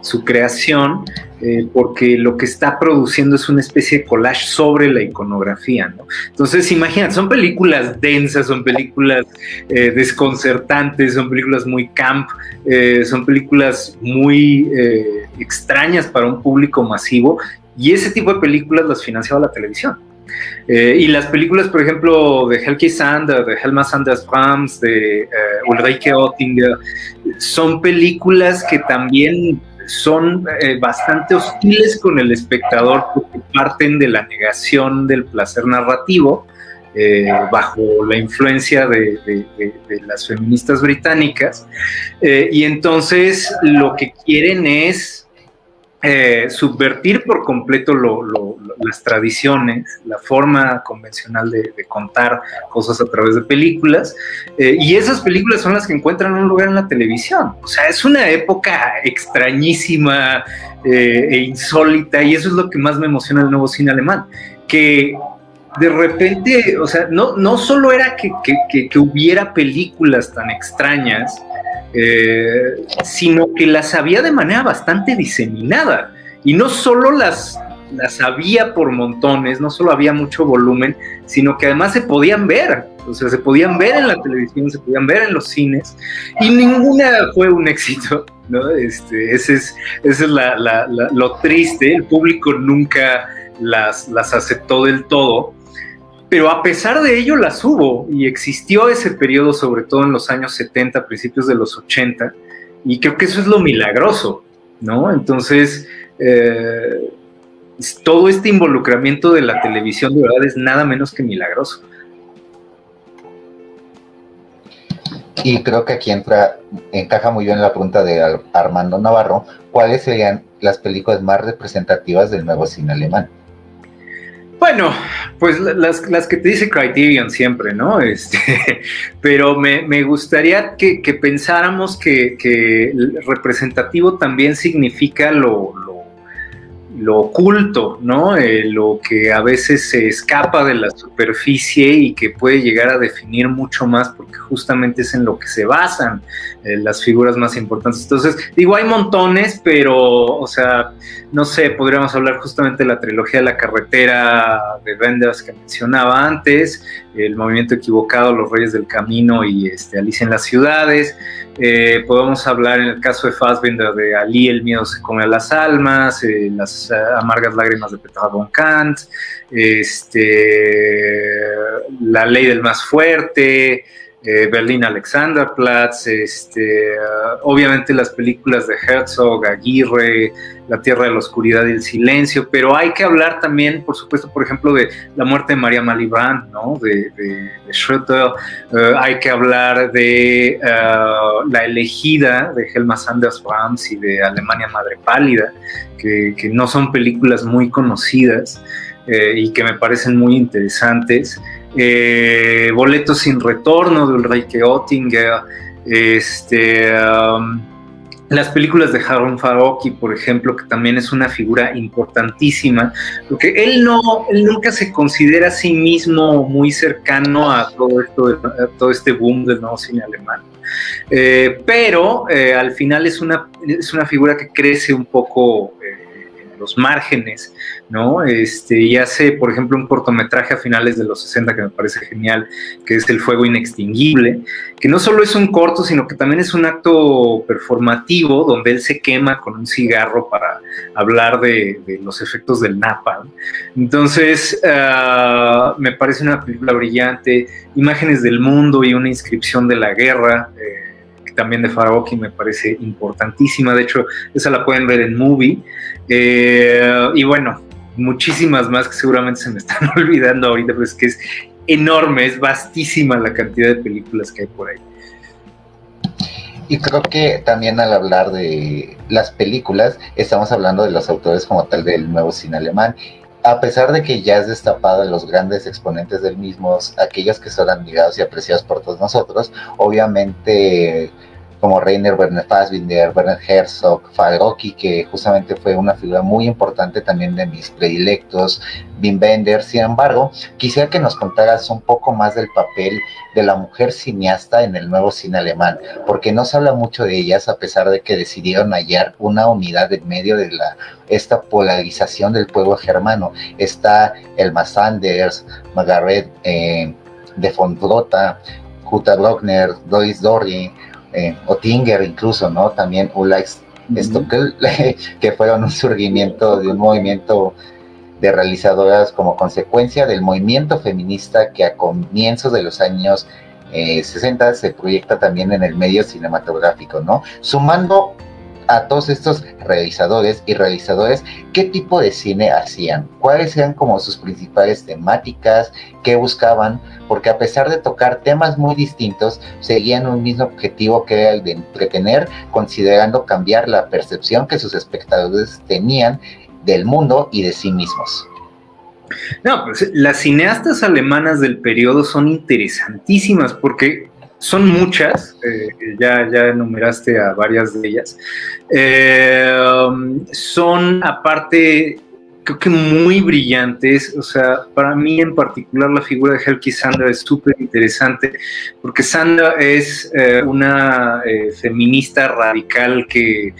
su, creación, eh, porque lo que está produciendo es una especie de collage sobre la iconografía, ¿no? Entonces, imagínate, son películas densas, son películas eh, desconcertantes, son películas muy camp, eh, son películas muy extrañas para un público masivo, y ese tipo de películas las financiaba la televisión. Eh, y las películas, por ejemplo, de Helge Sander, de Helma Sanders Brahms, de eh, Ulrike Oettinger, son películas que también son eh, bastante hostiles con el espectador porque parten de la negación del placer narrativo bajo la influencia de, de las feministas británicas. y entonces lo que quieren es eh, subvertir por completo las tradiciones, la forma convencional de, contar cosas a través de películas, eh, y esas películas son las que encuentran un lugar en la televisión. O sea, es una época extrañísima eh, e insólita, y eso es lo que más me emociona del nuevo cine alemán, que de repente, o sea, no, no solo era que, que hubiera películas tan extrañas, eh, sino que las había de manera bastante diseminada. Y no solo las, las había por montones, no solo había mucho volumen, sino que además se podían ver. O sea, se podían ver en la televisión, se podían ver en los cines, y ninguna fue un éxito. ¿no? Este, ese es, ese es lo triste, el público nunca las, las aceptó del todo pero a pesar de ello las hubo y existió ese periodo, sobre todo en los años 70, principios de los 80, y creo que eso es lo milagroso, ¿no? Entonces, eh, todo este involucramiento de la televisión de verdad es nada menos que milagroso. Y creo que aquí entra, encaja muy bien la pregunta de Armando Navarro, ¿cuáles serían las películas más representativas del nuevo cine alemán? Bueno, pues las, las, que te dice Criterion siempre, ¿no? Este, pero me, me gustaría que, que pensáramos que, que, representativo también significa lo, lo, oculto, ¿no? Eh, lo que a veces se escapa de la superficie y que puede llegar a definir mucho más porque justamente es en lo que se basan eh, las figuras más importantes. Entonces, digo, hay montones, pero, o sea, no sé, podríamos hablar justamente de la trilogía de la carretera de Vendors que mencionaba antes, el movimiento equivocado, los reyes del camino y este, Alicia en las ciudades. Eh, podemos hablar en el caso de Fassbinder de Ali, el miedo se come a las almas, eh, amargas lágrimas de Petra von Kant, este, la ley del más fuerte, eh, Berlín Alexanderplatz, este, uh, obviamente las películas de Herzog, Aguirre, La Tierra de la Oscuridad y el Silencio, pero hay que hablar también, por supuesto, por ejemplo, de la muerte de María Malibran, ¿no? de, de, Schröter, uh, hay que hablar de uh, La elegida de Helma Sanders Brahms y de Alemania Madre Pálida, que, que no son películas muy conocidas eh, y que me parecen muy interesantes. Eh, Boletos sin retorno de Ulrike Oettinger, este, um, las películas de Harun Farocki, por ejemplo, que también es una figura importantísima, porque él no, nunca se considera a sí mismo muy cercano a todo esto, todo este boom del nuevo cine alemán. Eh, pero eh, al final es una, es una figura que crece un poco los márgenes, ¿no? Este, y hace, por ejemplo, un cortometraje a finales de los 60 que me parece genial, que es El Fuego Inextinguible, que no solo es un corto, sino que también es un acto performativo donde él se quema con un cigarro para hablar de, los efectos del napalm. Entonces, uh, me parece una película brillante, imágenes del mundo y una inscripción de la guerra. Eh, también de Farocki me parece importantísima. De hecho, esa la pueden ver en Movie. Eh, y bueno, muchísimas más que seguramente se me están olvidando ahorita, pero es que es enorme, es vastísima la cantidad de películas que hay por ahí. Y creo que también al hablar de las películas, estamos hablando de los autores como tal del nuevo cine alemán. A pesar de que ya es destapado los grandes exponentes del mismo, aquellos que son admirados y apreciados por todos nosotros, obviamente como Rainer Werner Fassbinder, Werner Herzog, Farocki, que justamente fue una figura muy importante también de mis predilectos, Wim Bender. Sin embargo, quisiera que nos contaras un poco más del papel de la mujer cineasta en el nuevo cine alemán, porque no se habla mucho de ellas a pesar de que decidieron hallar una unidad en medio de la esta polarización del pueblo germano. Está Elma Sanders, Margaret eh, de von Brota, Jutta Brockner, Doris Dorri, eh, Oettinger incluso, ¿no? También Ulax Stockel, que fueron un surgimiento de un movimiento de realizadoras como consecuencia del movimiento feminista que a comienzos de los años 60 eh, se proyecta también en el medio cinematográfico, ¿no? Sumando a todos estos realizadores y realizadores qué tipo de cine hacían, cuáles eran como sus principales temáticas, qué buscaban, porque a pesar de tocar temas muy distintos, seguían un mismo objetivo que era el de entretener, considerando cambiar la percepción que sus espectadores tenían del mundo y de sí mismos. No, pues las cineastas alemanas del periodo son interesantísimas porque son muchas, eh, ya, ya enumeraste a varias de ellas. Eh, son aparte, creo que muy brillantes, o sea, para mí en particular la figura de Helki Sandra es súper interesante, porque Sandra es eh, una feminista radical que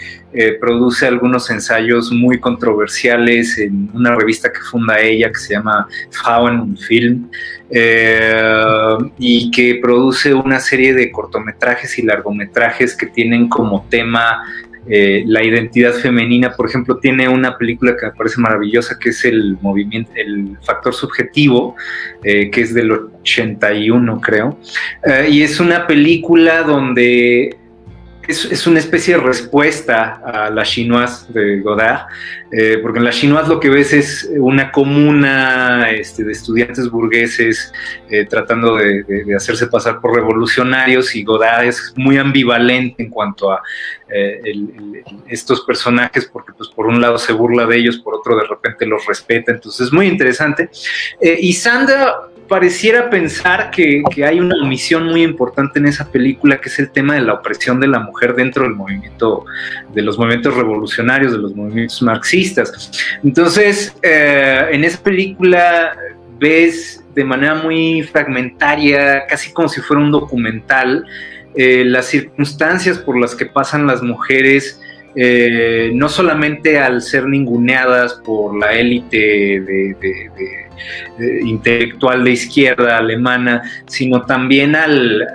produce algunos ensayos muy controversiales en una revista que funda ella que se llama Frauen Film. Eh, y que produce una serie de cortometrajes y largometrajes que tienen como tema eh, la identidad femenina. Por ejemplo, tiene una película que me parece maravillosa que es el movimiento, el factor subjetivo, eh, que es del 81 creo, y es una película donde es, una especie de respuesta a la chinoise de Godard, eh, porque en la chinoise lo que ves es una comuna este, de estudiantes burgueses eh, tratando de, hacerse pasar por revolucionarios y Godard es muy ambivalente en cuanto a eh, estos personajes, porque pues por un lado se burla de ellos, por otro de repente los respeta, entonces es muy interesante. y Sandra pareciera pensar que, hay una omisión muy importante en esa película, que es el tema de la opresión de la mujer dentro del movimiento, de los movimientos revolucionarios, de los movimientos marxistas. Entonces, eh, en esa película ves de manera muy fragmentaria, casi como si fuera un documental, eh, las circunstancias por las que pasan las mujeres eh, no solamente al ser ninguneadas por la élite de, intelectual de izquierda alemana, sino también al,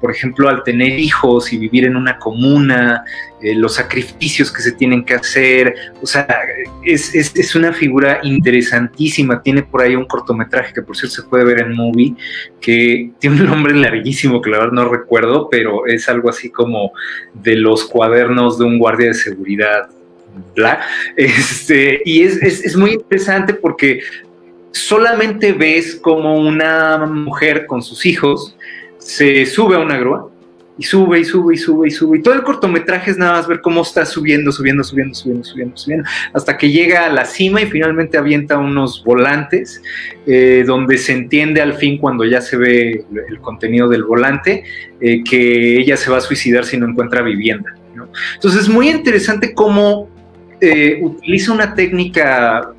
por ejemplo, al tener hijos y vivir en una comuna, eh, los sacrificios que se tienen que hacer, o sea, es, es, una figura interesantísima, tiene por ahí un cortometraje que por cierto se puede ver en Movie, que tiene un nombre larguísimo que la verdad no recuerdo, pero es algo así como de los cuadernos de un guardia de seguridad Bla. Este, y es, es, es, muy interesante porque solamente ves como una mujer con sus hijos se sube a una grúa y sube y sube y sube y sube. Y todo el cortometraje es nada más ver cómo está subiendo, subiendo, subiendo, subiendo, subiendo, subiendo, hasta que llega a la cima y finalmente avienta unos volantes eh, donde se entiende al fin cuando ya se ve el contenido del volante eh, que ella se va a suicidar si no encuentra vivienda. Entonces es muy interesante cómo eh, utiliza una técnica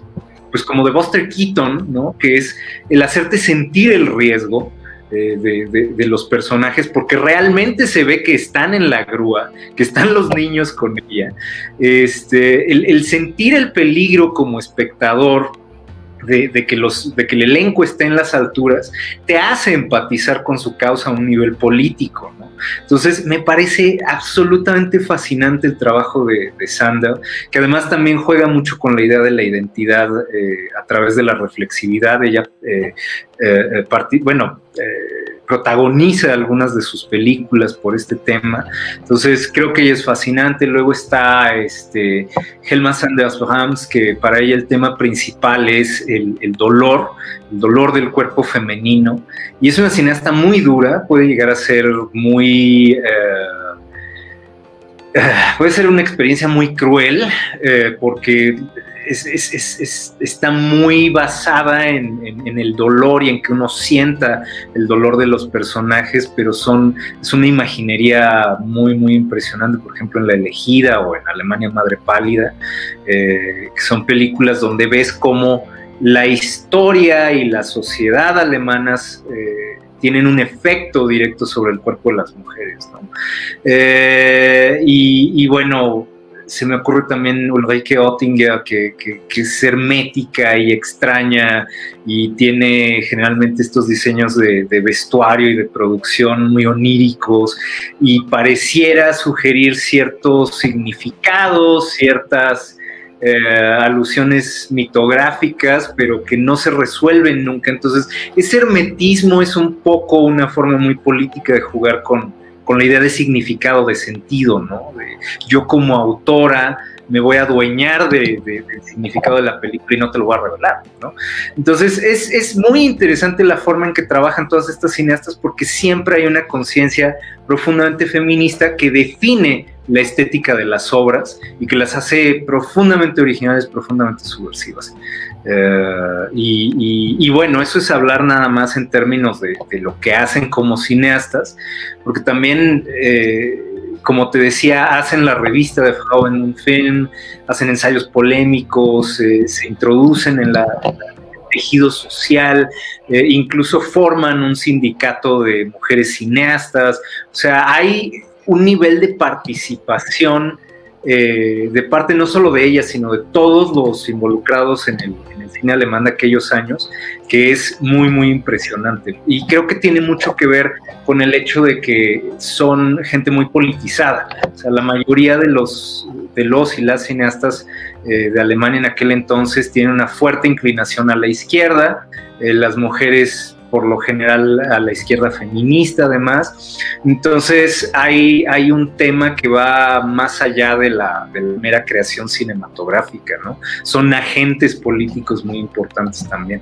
pues como de Buster Keaton, ¿no? Que es el hacerte sentir el riesgo de, los personajes, porque realmente se ve que están en la grúa, que están los niños con ella. Este, el, sentir el peligro como espectador de, que los, de que el elenco esté en las alturas, te hace empatizar con su causa a un nivel político. Entonces, me parece absolutamente fascinante el trabajo de, de Sandel, que además también juega mucho con la idea de la identidad eh, a través de la reflexividad. Ella, eh, eh, bueno, protagoniza algunas de sus películas por este tema. Entonces creo que ella es fascinante. Luego está este, Helma Sanders que para ella el tema principal es el, dolor, el dolor del cuerpo femenino. Y es una cineasta muy dura, puede llegar a ser muy... Eh, eh, puede ser una experiencia muy cruel está muy basada en, el dolor y en que uno sienta el dolor de los personajes, pero son, es una imaginería muy, muy impresionante, por ejemplo, en La Elegida o en Alemania Madre Pálida, eh, que son películas donde ves cómo la historia y la sociedad alemanas eh, tienen un efecto directo sobre el cuerpo de las mujeres. Eh, y, bueno, se me ocurre también Ulrike Oettinger, que, que, es hermética y extraña y tiene generalmente estos diseños de, vestuario y de producción muy oníricos y pareciera sugerir ciertos significados, ciertas eh, alusiones mitográficas, pero que no se resuelven nunca. Entonces, ese hermetismo es un poco una forma muy política de jugar con con la idea de significado, de sentido, ¿no? yo como autora me voy a adueñar del significado de la película y no te lo voy a revelar, ¿no? Entonces es, es muy interesante la forma en que trabajan todas estas cineastas porque siempre hay una conciencia profundamente feminista que define la estética de las obras y que las hace profundamente originales, profundamente subversivas. Eh, y, bueno, eso es hablar nada más en términos de, lo que hacen como cineastas, porque también, eh, como te decía, hacen la revista de Frauen film, hacen ensayos polémicos, eh, se introducen en, la, tejido social, incluso forman un sindicato de mujeres cineastas, o sea, hay un nivel de participación eh, de parte no solo de ella, sino de todos los involucrados en el, cine alemán de aquellos años, que es muy, muy impresionante. Y creo que tiene mucho que ver con el hecho de que son gente muy politizada. O sea, la mayoría de los, de los y las cineastas eh, de Alemania en aquel entonces tienen una fuerte inclinación a la izquierda. Eh, las mujeres por lo general a la izquierda feminista además. Entonces hay, hay un tema que va más allá de la, mera creación cinematográfica, ¿no? Son agentes políticos muy importantes también.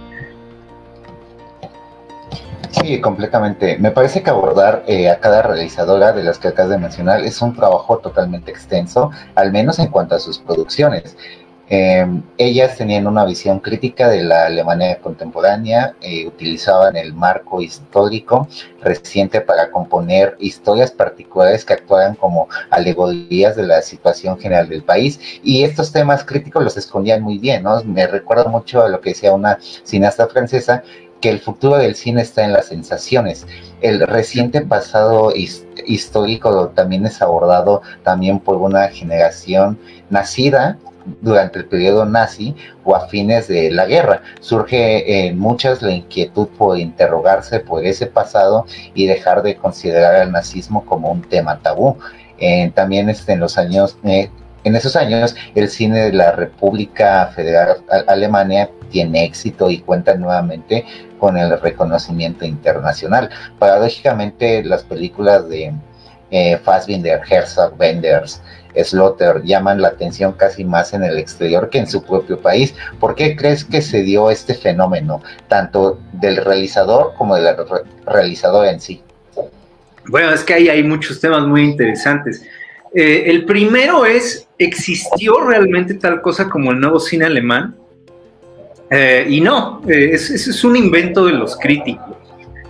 Sí, completamente. Me parece que abordar eh, a cada realizadora de las que acabas de mencionar es un trabajo totalmente extenso, al menos en cuanto a sus producciones. Em, ellas tenían una visión crítica de la Alemania contemporánea, eh, utilizaban el marco histórico reciente para componer historias particulares que actuaran como alegorías de la situación general del país y estos temas críticos los escondían muy bien, ¿no? Me recuerda mucho a lo que decía una cineasta francesa que el futuro del cine está en las sensaciones. El reciente pasado histórico también es abordado también por una generación nacida durante el periodo nazi o a fines de la guerra. Surge en muchas la inquietud por interrogarse por ese pasado y dejar de considerar al nazismo como un tema tabú. también este, en los años, eh, en esos años, el cine de la República Federal Alemania tiene éxito y cuenta nuevamente con el reconocimiento internacional. Paradójicamente, las películas de eh, Fassbinder, Herzog, Wenders, Slaughter llaman la atención casi más en el exterior que en su propio país. ¿Por qué crees que se dio este fenómeno, tanto del realizador como del realizador en sí? Bueno, es que ahí hay muchos temas muy interesantes. Eh, el primero es, ¿existió realmente tal cosa como el nuevo cine alemán? Eh, y no, eh, ese es, un invento de los críticos.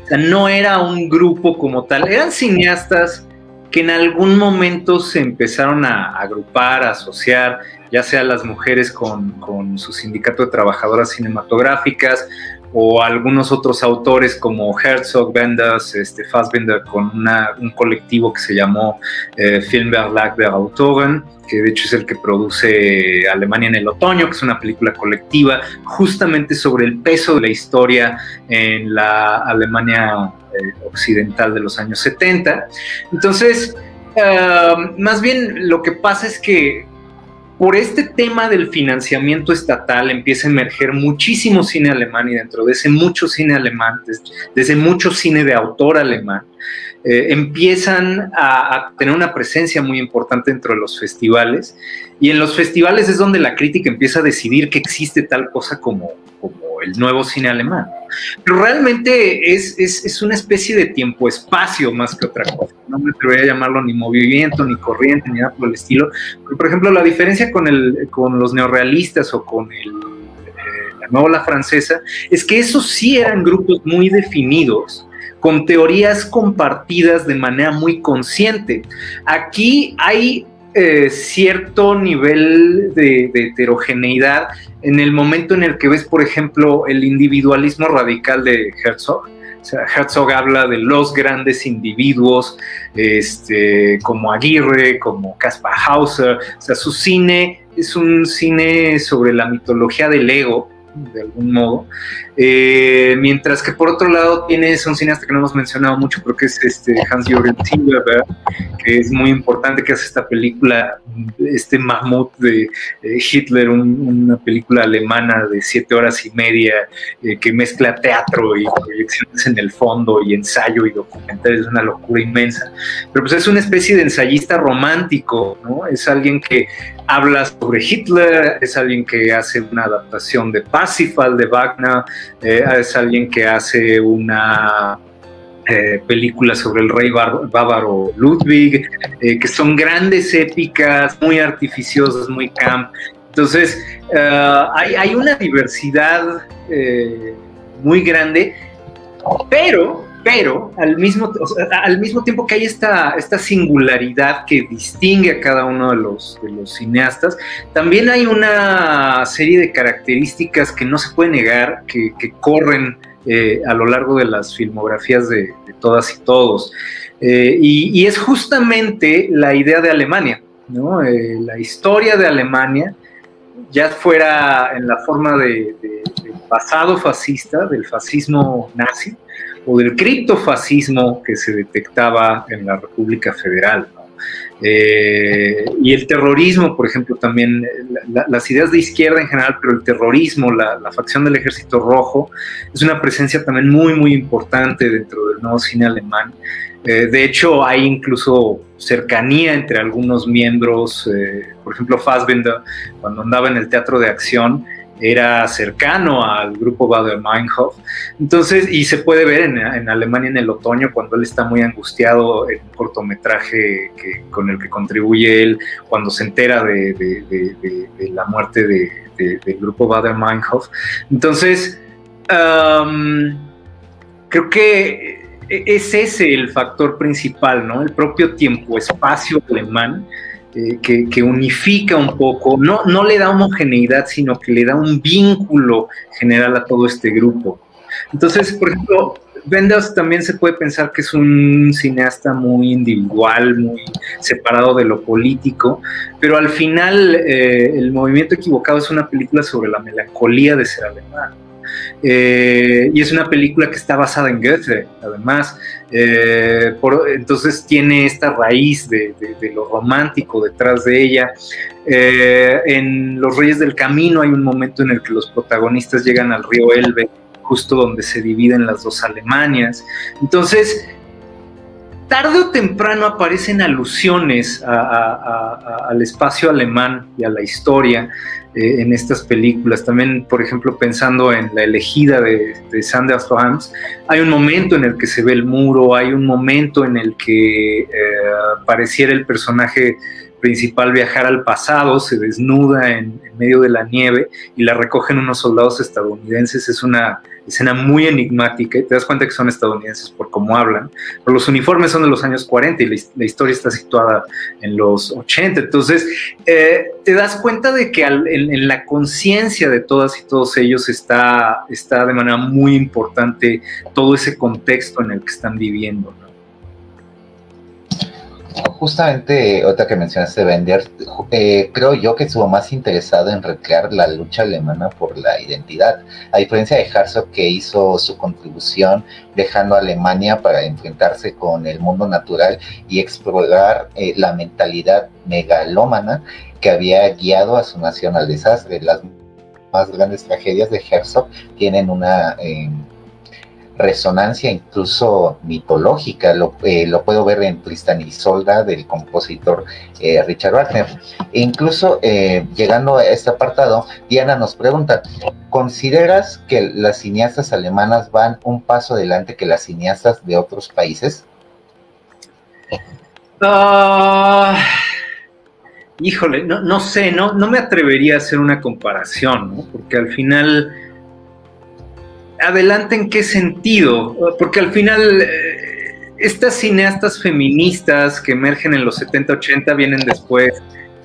O sea, no era un grupo como tal, eran cineastas que en algún momento se empezaron a agrupar, a asociar, ya sea las mujeres con, con su sindicato de trabajadoras cinematográficas o algunos otros autores como Herzog, Benders, este, Fassbinder con un colectivo que se llamó eh, Filmverlag der Autoren, que de hecho es el que produce Alemania en el otoño, que es una película colectiva justamente sobre el peso de la historia en la Alemania eh, occidental de los años 70. Entonces, eh, más bien lo que pasa es que por este tema del financiamiento estatal empieza a emerger muchísimo cine alemán y dentro de ese mucho cine alemán, desde, mucho cine de autor alemán, eh, empiezan a, tener una presencia muy importante dentro de los festivales y en los festivales es donde la crítica empieza a decidir que existe tal cosa como, como el nuevo cine alemán. Pero realmente es, es, una especie de tiempo-espacio más que otra cosa. No me atrevería a llamarlo ni movimiento, ni corriente, ni nada por el estilo. por ejemplo, la diferencia con, el, con los neorrealistas o con eh, la nueva la francesa es que esos sí eran grupos muy definidos con teorías compartidas de manera muy consciente. Aquí hay eh, cierto nivel de, heterogeneidad en el momento en el que ves, por ejemplo, el individualismo radical de Herzog. O sea, Herzog habla de los grandes individuos, este, como Aguirre, como Caspar Hauser. O sea, su cine es un cine sobre la mitología del ego, de algún modo. Eh, mientras que por otro lado tienes un cineasta que no hemos mencionado mucho, creo que es este Hans-Jürgen Silberberg, que es muy importante, que hace esta película, este Mahmoud de Hitler, una película alemana de siete horas y media, eh, que mezcla teatro y proyecciones en el fondo y ensayo y documental, es una locura inmensa. Pero pues es una especie de ensayista romántico, ¿no? Es alguien que habla sobre Hitler, es alguien que hace una adaptación de Parsifal de Wagner, eh, es alguien que hace una eh, película sobre el rey bávaro Ludwig, eh, que son grandes épicas, muy artificiosas, muy camp. Entonces, hay, hay, una diversidad muy grande, pero pero al mismo, al mismo tiempo que hay esta, esta singularidad que distingue a cada uno de los, de los cineastas, también hay una serie de características que no se puede negar, que, corren eh, a lo largo de las filmografías de, todas y todos. Eh, y, es justamente la idea de Alemania, ¿no? Eh, la historia de Alemania, ya fuera en la forma de, del pasado fascista, del fascismo nazi, o del criptofascismo que se detectaba en la República Federal. Eh, y el terrorismo, por ejemplo, también, las ideas de izquierda en general, pero el terrorismo, la, facción del ejército rojo, es una presencia también muy, muy importante dentro del nuevo cine alemán. Eh, de hecho, hay incluso cercanía entre algunos miembros, eh, por ejemplo, Fassbinder, cuando andaba en el teatro de acción, era cercano al grupo Bader Meinhof. Entonces, y se puede ver en, Alemania en el otoño cuando él está muy angustiado en un cortometraje que, con el que contribuye él, cuando se entera de, la muerte del grupo Bader Meinhof. Entonces, creo que es ese el factor principal, ¿no? El propio tiempo-espacio alemán que, unifica un poco, no, no le da homogeneidad, sino que le da un vínculo general a todo este grupo. Entonces, por ejemplo, Wenders también se puede pensar que es un cineasta muy individual, muy separado de lo político, pero al final eh, El Movimiento Equivocado es una película sobre la melancolía de ser alemán. Eh, y es una película que está basada en Goethe, además. Eh, entonces tiene esta raíz de, lo romántico detrás de ella. Eh, en Los Reyes del Camino hay un momento en el que los protagonistas llegan al río Elbe, justo donde se dividen las dos Alemanias. Entonces, tarde o temprano aparecen alusiones al espacio alemán y a la historia. Eh, en estas películas. También, por ejemplo, pensando en La elegida de, de Sanders hay un momento en el que se ve el muro, hay un momento en el que eh, pareciera el personaje principal viajar al pasado, se desnuda en, medio de la nieve y la recogen unos soldados estadounidenses. Es una escena muy enigmática y te das cuenta que son estadounidenses por cómo hablan. Pero los uniformes son de los años 40 y la, historia está situada en los 80. Entonces, eh, te das cuenta de que en, la conciencia de todas y todos ellos está, está de manera muy importante todo ese contexto en el que están viviendo justamente, otra que mencionaste, Bender, eh, creo yo que estuvo más interesado en recrear la lucha alemana por la identidad, a diferencia de Herzog que hizo su contribución dejando a Alemania para enfrentarse con el mundo natural y explorar eh, la mentalidad megalómana que había guiado a su nación al desastre. Las más grandes tragedias de Herzog tienen una... Eh, resonancia incluso mitológica, lo, eh, lo puedo ver en Tristan y Solda del compositor eh, Richard Wagner. E incluso eh, llegando a este apartado, Diana nos pregunta, ¿consideras que las cineastas alemanas van un paso adelante que las cineastas de otros países? Ah, híjole, no, no sé, no, no me atrevería a hacer una comparación, ¿no? porque al final adelante en qué sentido? Porque al final eh, estas cineastas feministas que emergen en los 70-80 vienen después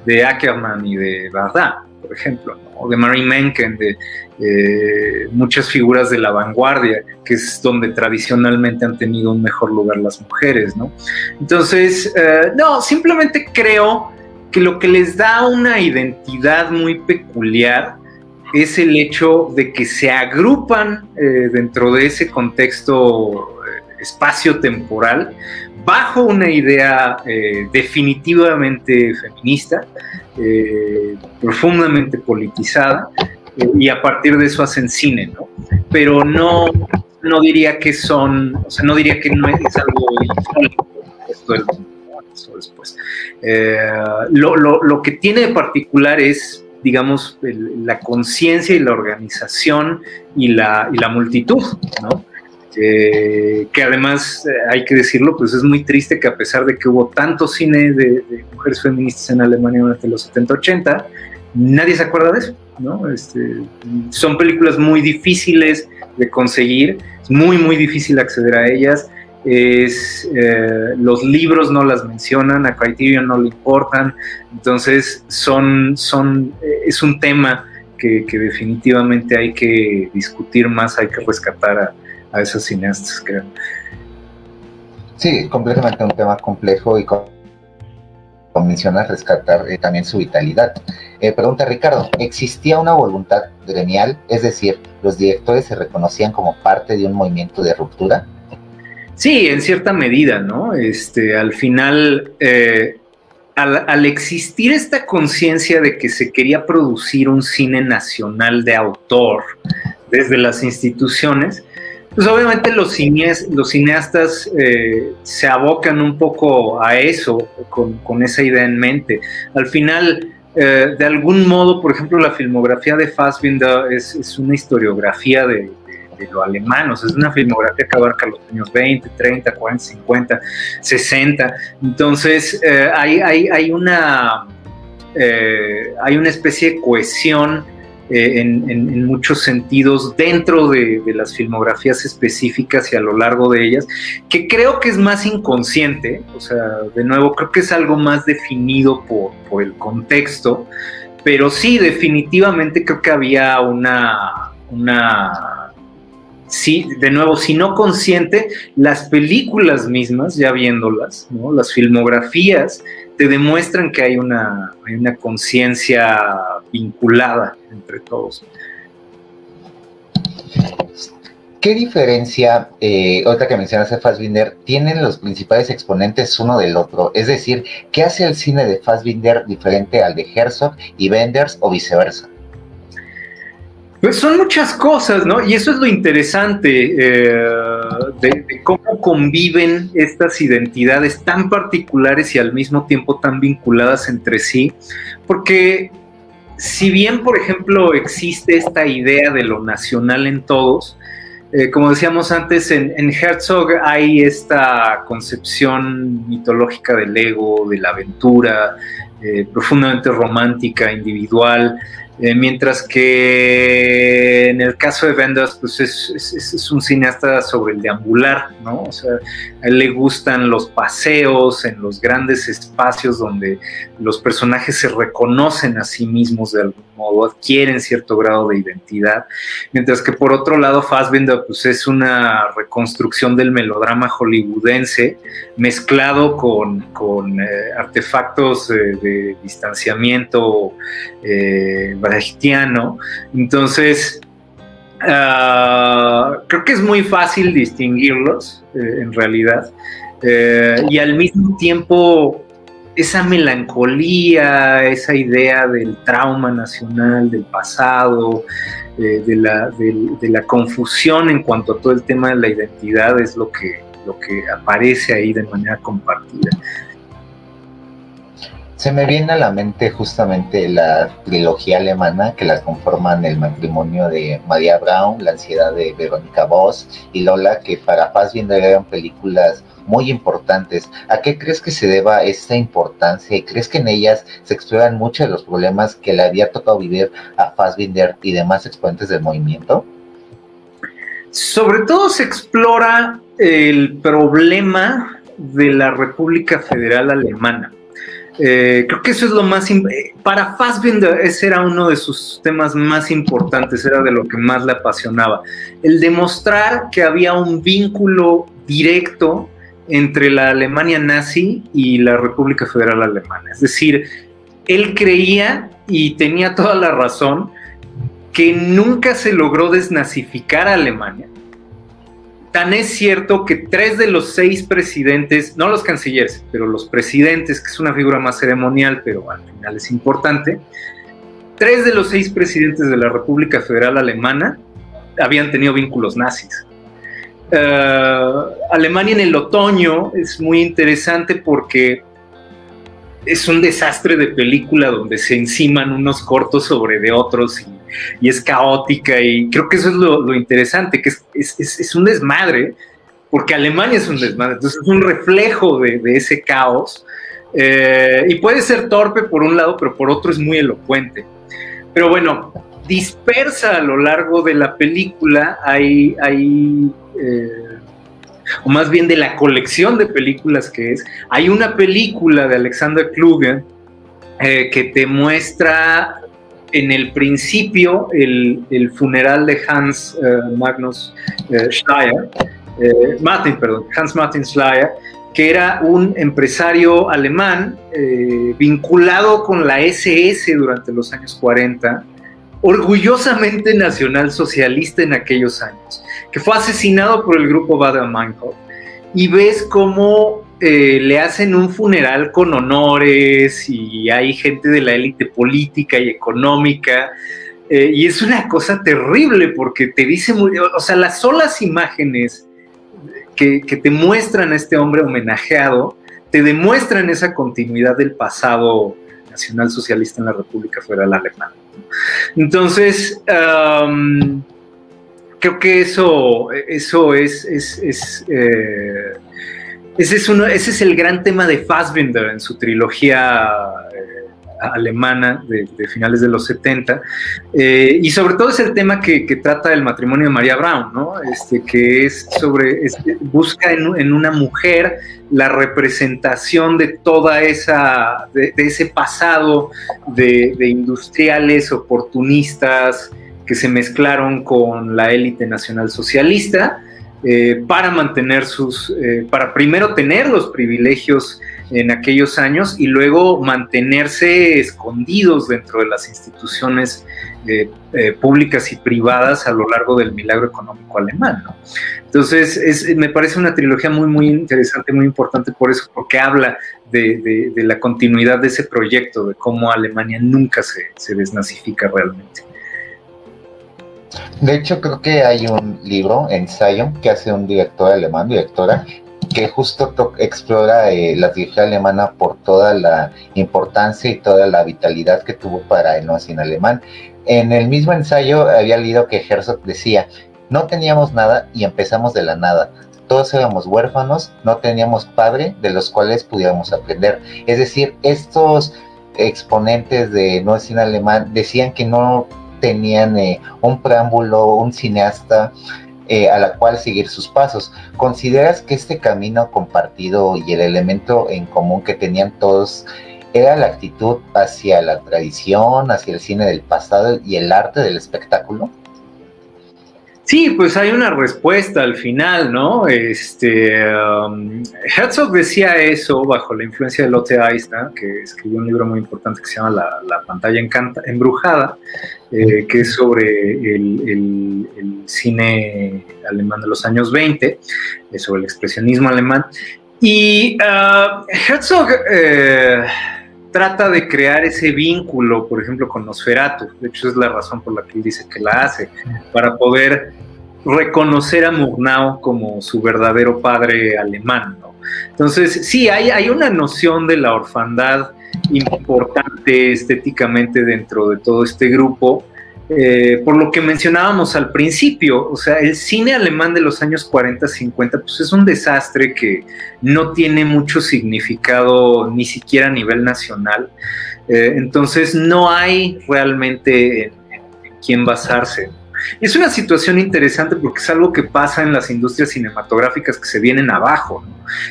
de Ackerman y de Bardin, por ejemplo, de Marie Menken, de eh, muchas figuras de la vanguardia, que es donde tradicionalmente han tenido un mejor lugar las mujeres, ¿no? Entonces, eh, no, simplemente creo que lo que les da una identidad muy peculiar es el hecho de que se agrupan eh, dentro de ese contexto eh, espacio-temporal bajo una idea eh, definitivamente feminista, profundamente politizada, y a partir de eso hacen cine, ¿no? Pero no, no diría que son, o sea, no diría que no es algo esto después. lo, lo, lo que tiene de particular es digamos, la conciencia y la organización y la, y la multitud, ¿no? que además, eh, hay que decirlo, pues es muy triste que a pesar de que hubo tanto cine de, mujeres feministas en Alemania durante los 70-80, nadie se acuerda de eso, ¿no? Este, son películas muy difíciles de conseguir, es muy, muy difícil acceder a ellas es eh, los libros no las mencionan, a Criterion no le importan, entonces son, son, eh, es un tema que, definitivamente hay que discutir más, hay que rescatar a, esas cineastas, creo. Sí, completamente un tema complejo y como mencionas, rescatar eh, también su vitalidad. pregunta Ricardo, ¿existía una voluntad gremial? Es decir, ¿los directores se reconocían como parte de un movimiento de ruptura? Sí, en cierta medida, ¿no? Este, al final, eh, al, existir esta conciencia de que se quería producir un cine nacional de autor desde las instituciones, pues obviamente los, los cineastas eh, se abocan un poco a eso, con, esa idea en mente. Al final, eh, de algún modo, por ejemplo, la filmografía de Fassbinder es, es una historiografía de, lo alemán, o sea, es una filmografía que abarca los años 20, 30, 40, 50, 60. Entonces, eh, hay, hay, hay, una, eh, hay una especie de cohesión eh, en, muchos sentidos dentro de, las filmografías específicas y a lo largo de ellas, que creo que es más inconsciente, o sea, de nuevo, creo que es algo más definido por, por el contexto, pero sí, definitivamente creo que había una, una sí, de nuevo, si no consciente, las películas mismas, ya viéndolas, las filmografías, te demuestran que hay una, una conciencia vinculada entre todos. ¿Qué diferencia, eh, otra que mencionaste Fassbinder, tienen los principales exponentes uno del otro? Es decir, ¿qué hace el cine de Fassbinder diferente al de Herzog y Wenders o viceversa? Pues son muchas cosas, ¿no? Y eso es lo interesante eh, de, cómo conviven estas identidades tan particulares y al mismo tiempo tan vinculadas entre sí, porque si bien, por ejemplo, existe esta idea de lo nacional en todos, eh, como decíamos antes, en, Herzog hay esta concepción mitológica del ego, de la aventura, eh, profundamente romántica, individual, eh, mientras que en el caso de Vendas, pues es, un cineasta sobre el deambular, ¿no? O sea, a él le gustan los paseos en los grandes espacios donde los personajes se reconocen a sí mismos de algún modo, adquieren cierto grado de identidad, mientras que por otro lado Fassbinder, pues es una reconstrucción del melodrama hollywoodense mezclado con, con eh, artefactos de distanciamiento eh. Entonces, ah, creo que es muy fácil distinguirlos eh, en realidad. Eh, y al mismo tiempo, esa melancolía, esa idea del trauma nacional, del pasado, de, la, de, la, confusión en cuanto a todo el tema de la identidad es lo que, lo que aparece ahí de manera compartida. Se me viene a la mente justamente la trilogía alemana que la conforman el matrimonio de María Braun, La ansiedad de Verónica Voss y Lola, que para Fassbinder eran películas muy importantes. ¿A qué crees que se deba esta importancia? ¿Y crees que en ellas se exploran muchos de los problemas que le había tocado vivir a Fassbinder y demás exponentes del movimiento? Sobre todo se explora el problema de la República Federal Alemana eh, creo que eso es lo más... Para Fassbinder ese era uno de sus temas más importantes, era de lo que más le apasionaba. El demostrar que había un vínculo directo entre la Alemania nazi y la República Federal Alemana. Es decir, él creía, y tenía toda la razón, que nunca se logró desnazificar a Alemania, Tan es cierto que tres de los seis presidentes, no los cancilleres, pero los presidentes, que es una figura más ceremonial, pero al final es importante, tres de los seis presidentes de la República Federal Alemana habían tenido vínculos nazis. Eh, Alemania en el otoño es muy interesante porque es un desastre de película donde se enciman unos cortos sobre de otros y y es caótica y creo que eso es lo, interesante, que es, un desmadre, porque Alemania es un desmadre, entonces es un reflejo de, ese caos eh, y puede ser torpe por un lado, pero por otro es muy elocuente. Pero bueno, dispersa a lo largo de la película, hay, hay eh, o más bien de la colección de películas que es, hay una película de Alexander Kluge eh, que te muestra en el principio el, funeral de Hans eh, Magnus eh, Schleyer, eh, Martin, perdón, Hans Martin Schleyer, que era un empresario alemán vinculado con la SS durante los años 40, orgullosamente nacional socialista en aquellos años, que fue asesinado por el grupo Bader-Meinhof. Y ves cómo eh, le hacen un funeral con honores y hay gente de la élite política y económica. Eh, y es una cosa terrible porque te dice muy, o sea, las solas imágenes que, te muestran a este hombre homenajeado, te demuestran esa continuidad del pasado nacionalsocialista en la República Federal Alemana. Entonces, creo que eso, eso es, eh, ese, es uno, ese es el gran tema de Fassbinder en su trilogía eh, alemana de, finales de los 70, eh, y sobre todo es el tema que, trata el matrimonio de María Brown, ¿no? Este, que es sobre, busca en, una mujer la representación de toda esa, de, ese pasado de, industriales oportunistas que se mezclaron con la élite nacional socialista, eh, para mantener sus, eh, para primero tener los privilegios en aquellos años y luego mantenerse escondidos dentro de las instituciones eh, públicas y privadas a lo largo del milagro económico alemán. Entonces, me parece una trilogía muy, muy interesante, muy importante por eso, porque habla de, la continuidad de ese proyecto, de cómo Alemania nunca se, se desnazifica realmente. De hecho, creo que hay un libro, ensayo, que hace un director alemán, directora, que justo explora eh, la trilogía alemana por toda la importancia y toda la vitalidad que tuvo para el nuevo cine alemán. En el mismo ensayo había leído que Herzog decía, no teníamos nada y empezamos de la nada. Todos éramos huérfanos, no teníamos padre de los cuales pudiéramos aprender. Es decir, estos exponentes de cine alemán decían que no tenían eh, un preámbulo, un cineasta eh, a la cual seguir sus pasos. ¿Consideras que este camino compartido y el elemento en común que tenían todos era la actitud hacia la tradición, hacia el cine del pasado y el arte del espectáculo? Sí, pues hay una respuesta al final, ¿no? Este, um, Herzog decía eso bajo la influencia de Lotte Einstein, que escribió un libro muy importante que se llama La, pantalla encanta, embrujada, eh, que es sobre el, cine alemán de los años 20, eh, sobre el expresionismo alemán. Y uh, Herzog... Eh, trata de crear ese vínculo, por ejemplo, con Nosferatu. De hecho, es la razón por la que él dice que la hace, para poder reconocer a Murnau como su verdadero padre alemán. Entonces, sí, hay, hay una noción de la orfandad importante estéticamente dentro de todo este grupo, eh, por lo que mencionábamos al principio, o sea, el cine alemán de los años 40, 50, pues es un desastre que no tiene mucho significado ni siquiera a nivel nacional. Eh, entonces no hay realmente en, quién basarse. Es una situación interesante porque es algo que pasa en las industrias cinematográficas que se vienen abajo.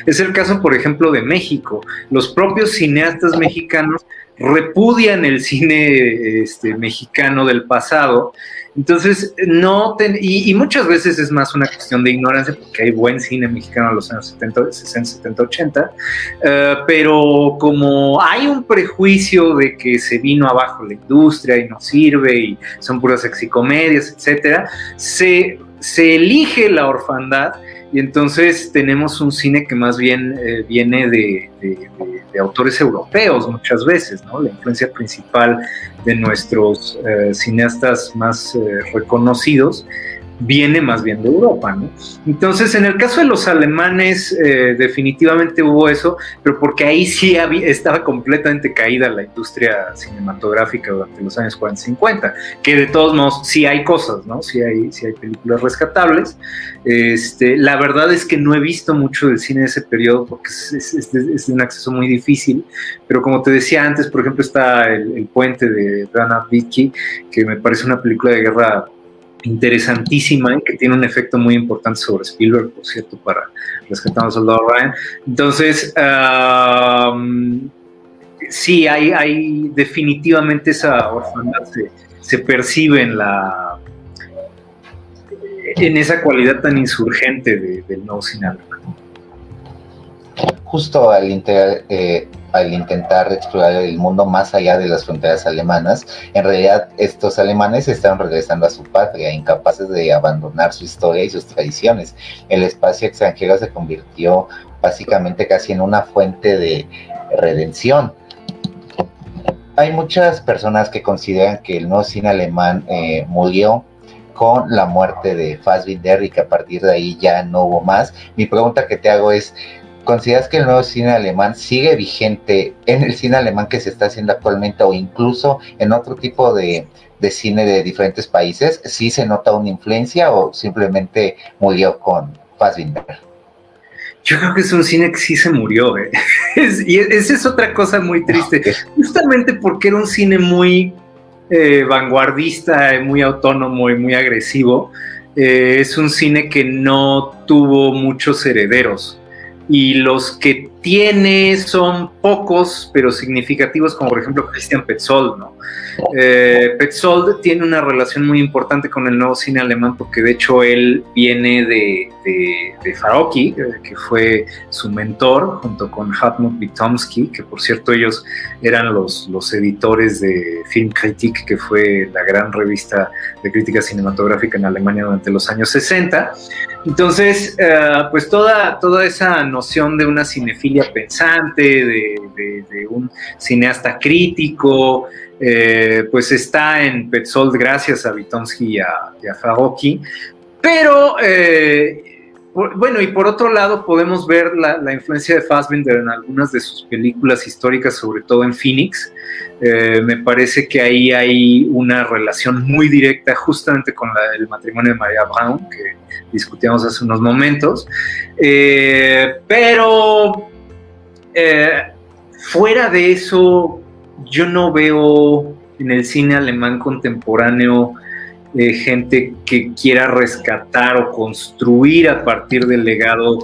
Es el caso, por ejemplo, de México. Los propios cineastas mexicanos repudian el cine este, mexicano del pasado. Entonces, no, y, muchas veces es más una cuestión de ignorancia, porque hay buen cine mexicano en los años 70, 60, 70, 80, pero como hay un prejuicio de que se vino abajo la industria y no sirve y son puras sexicomedias, etcétera, se, se elige la orfandad y entonces tenemos un cine que más bien eh, viene de, autores europeos muchas veces, ¿no? La influencia principal de nuestros eh, cineastas más eh, reconocidos viene más bien de Europa, ¿no? Entonces, en el caso de los alemanes, eh, definitivamente hubo eso, pero porque ahí sí estaba completamente caída la industria cinematográfica durante los años 40 y 50, que de todos modos sí hay cosas, ¿no? Sí hay, sí hay películas rescatables. Este, la verdad es que no he visto mucho del cine de ese periodo porque es, un acceso muy difícil, pero como te decía antes, por ejemplo, está el, puente de Rana Vicky, que me parece una película de guerra interesantísima que tiene un efecto muy importante sobre Spielberg, por cierto, para rescatar al soldado Ryan. Entonces, sí, hay, hay, definitivamente esa orfandad se, percibe en la en esa cualidad tan insurgente del nuevo cine Justo eh, al intentar explorar el mundo más allá de las fronteras alemanas, en realidad estos alemanes están regresando a su patria, incapaces de abandonar su historia y sus tradiciones. El espacio extranjero se convirtió básicamente casi en una fuente de redención. Hay muchas personas que consideran que el nuevo cine alemán eh, murió con la muerte de Fassbinder y que a partir de ahí ya no hubo más. Mi pregunta que te hago es, ¿consideras que el nuevo cine alemán sigue vigente en el cine alemán que se está haciendo actualmente o incluso en otro tipo de, cine de diferentes países? ¿Sí se nota una influencia o simplemente murió con Fassbinder? Yo creo que es un cine que sí se murió, ¿eh? y esa es otra cosa muy triste. Justamente porque era un cine muy eh, vanguardista, muy autónomo y muy agresivo. Eh, es un cine que no tuvo muchos herederos y los que tiene son pocos, pero significativos, como por ejemplo Christian Petzold, ¿no? Eh, Petzold tiene una relación muy importante con el nuevo cine alemán porque de hecho él viene de, de, Farocki, eh, que fue su mentor, junto con Hartmut Witomski, que por cierto ellos eran los, los editores de Filmkritik, que fue la gran revista de crítica cinematográfica en Alemania durante los años 60. Entonces, eh, pues toda, toda esa noción de una cinefilia pensante, de, un cineasta crítico, eh, pues está en Petzold gracias a Witomski y a, y Pero, eh, bueno, y por otro lado podemos ver la, influencia de Fassbinder en algunas de sus películas históricas, sobre todo en Phoenix. Eh, me parece que ahí hay una relación muy directa justamente con el matrimonio de María Brown, que discutíamos hace unos momentos. pero fuera de eso, yo no veo en el cine alemán contemporáneo eh, gente que quiera rescatar o construir a partir del legado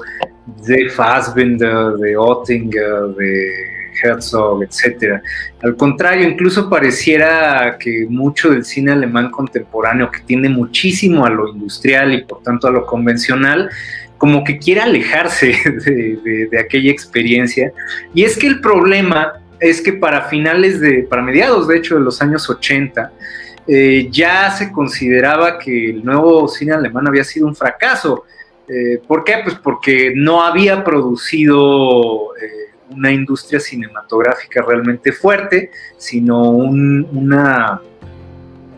de Fassbinder, de Oettinger, de Herzog, etc. Al contrario, incluso pareciera que mucho del cine alemán contemporáneo, que tiende muchísimo a lo industrial y por tanto a lo convencional, como que quiere alejarse de aquella experiencia. Y es que el problema es que para finales de, para mediados de hecho de los años 80, eh, ya se consideraba que el nuevo cine alemán había sido un fracaso. Eh, ¿Por qué? Pues porque no había producido eh, una industria cinematográfica realmente fuerte, sino una,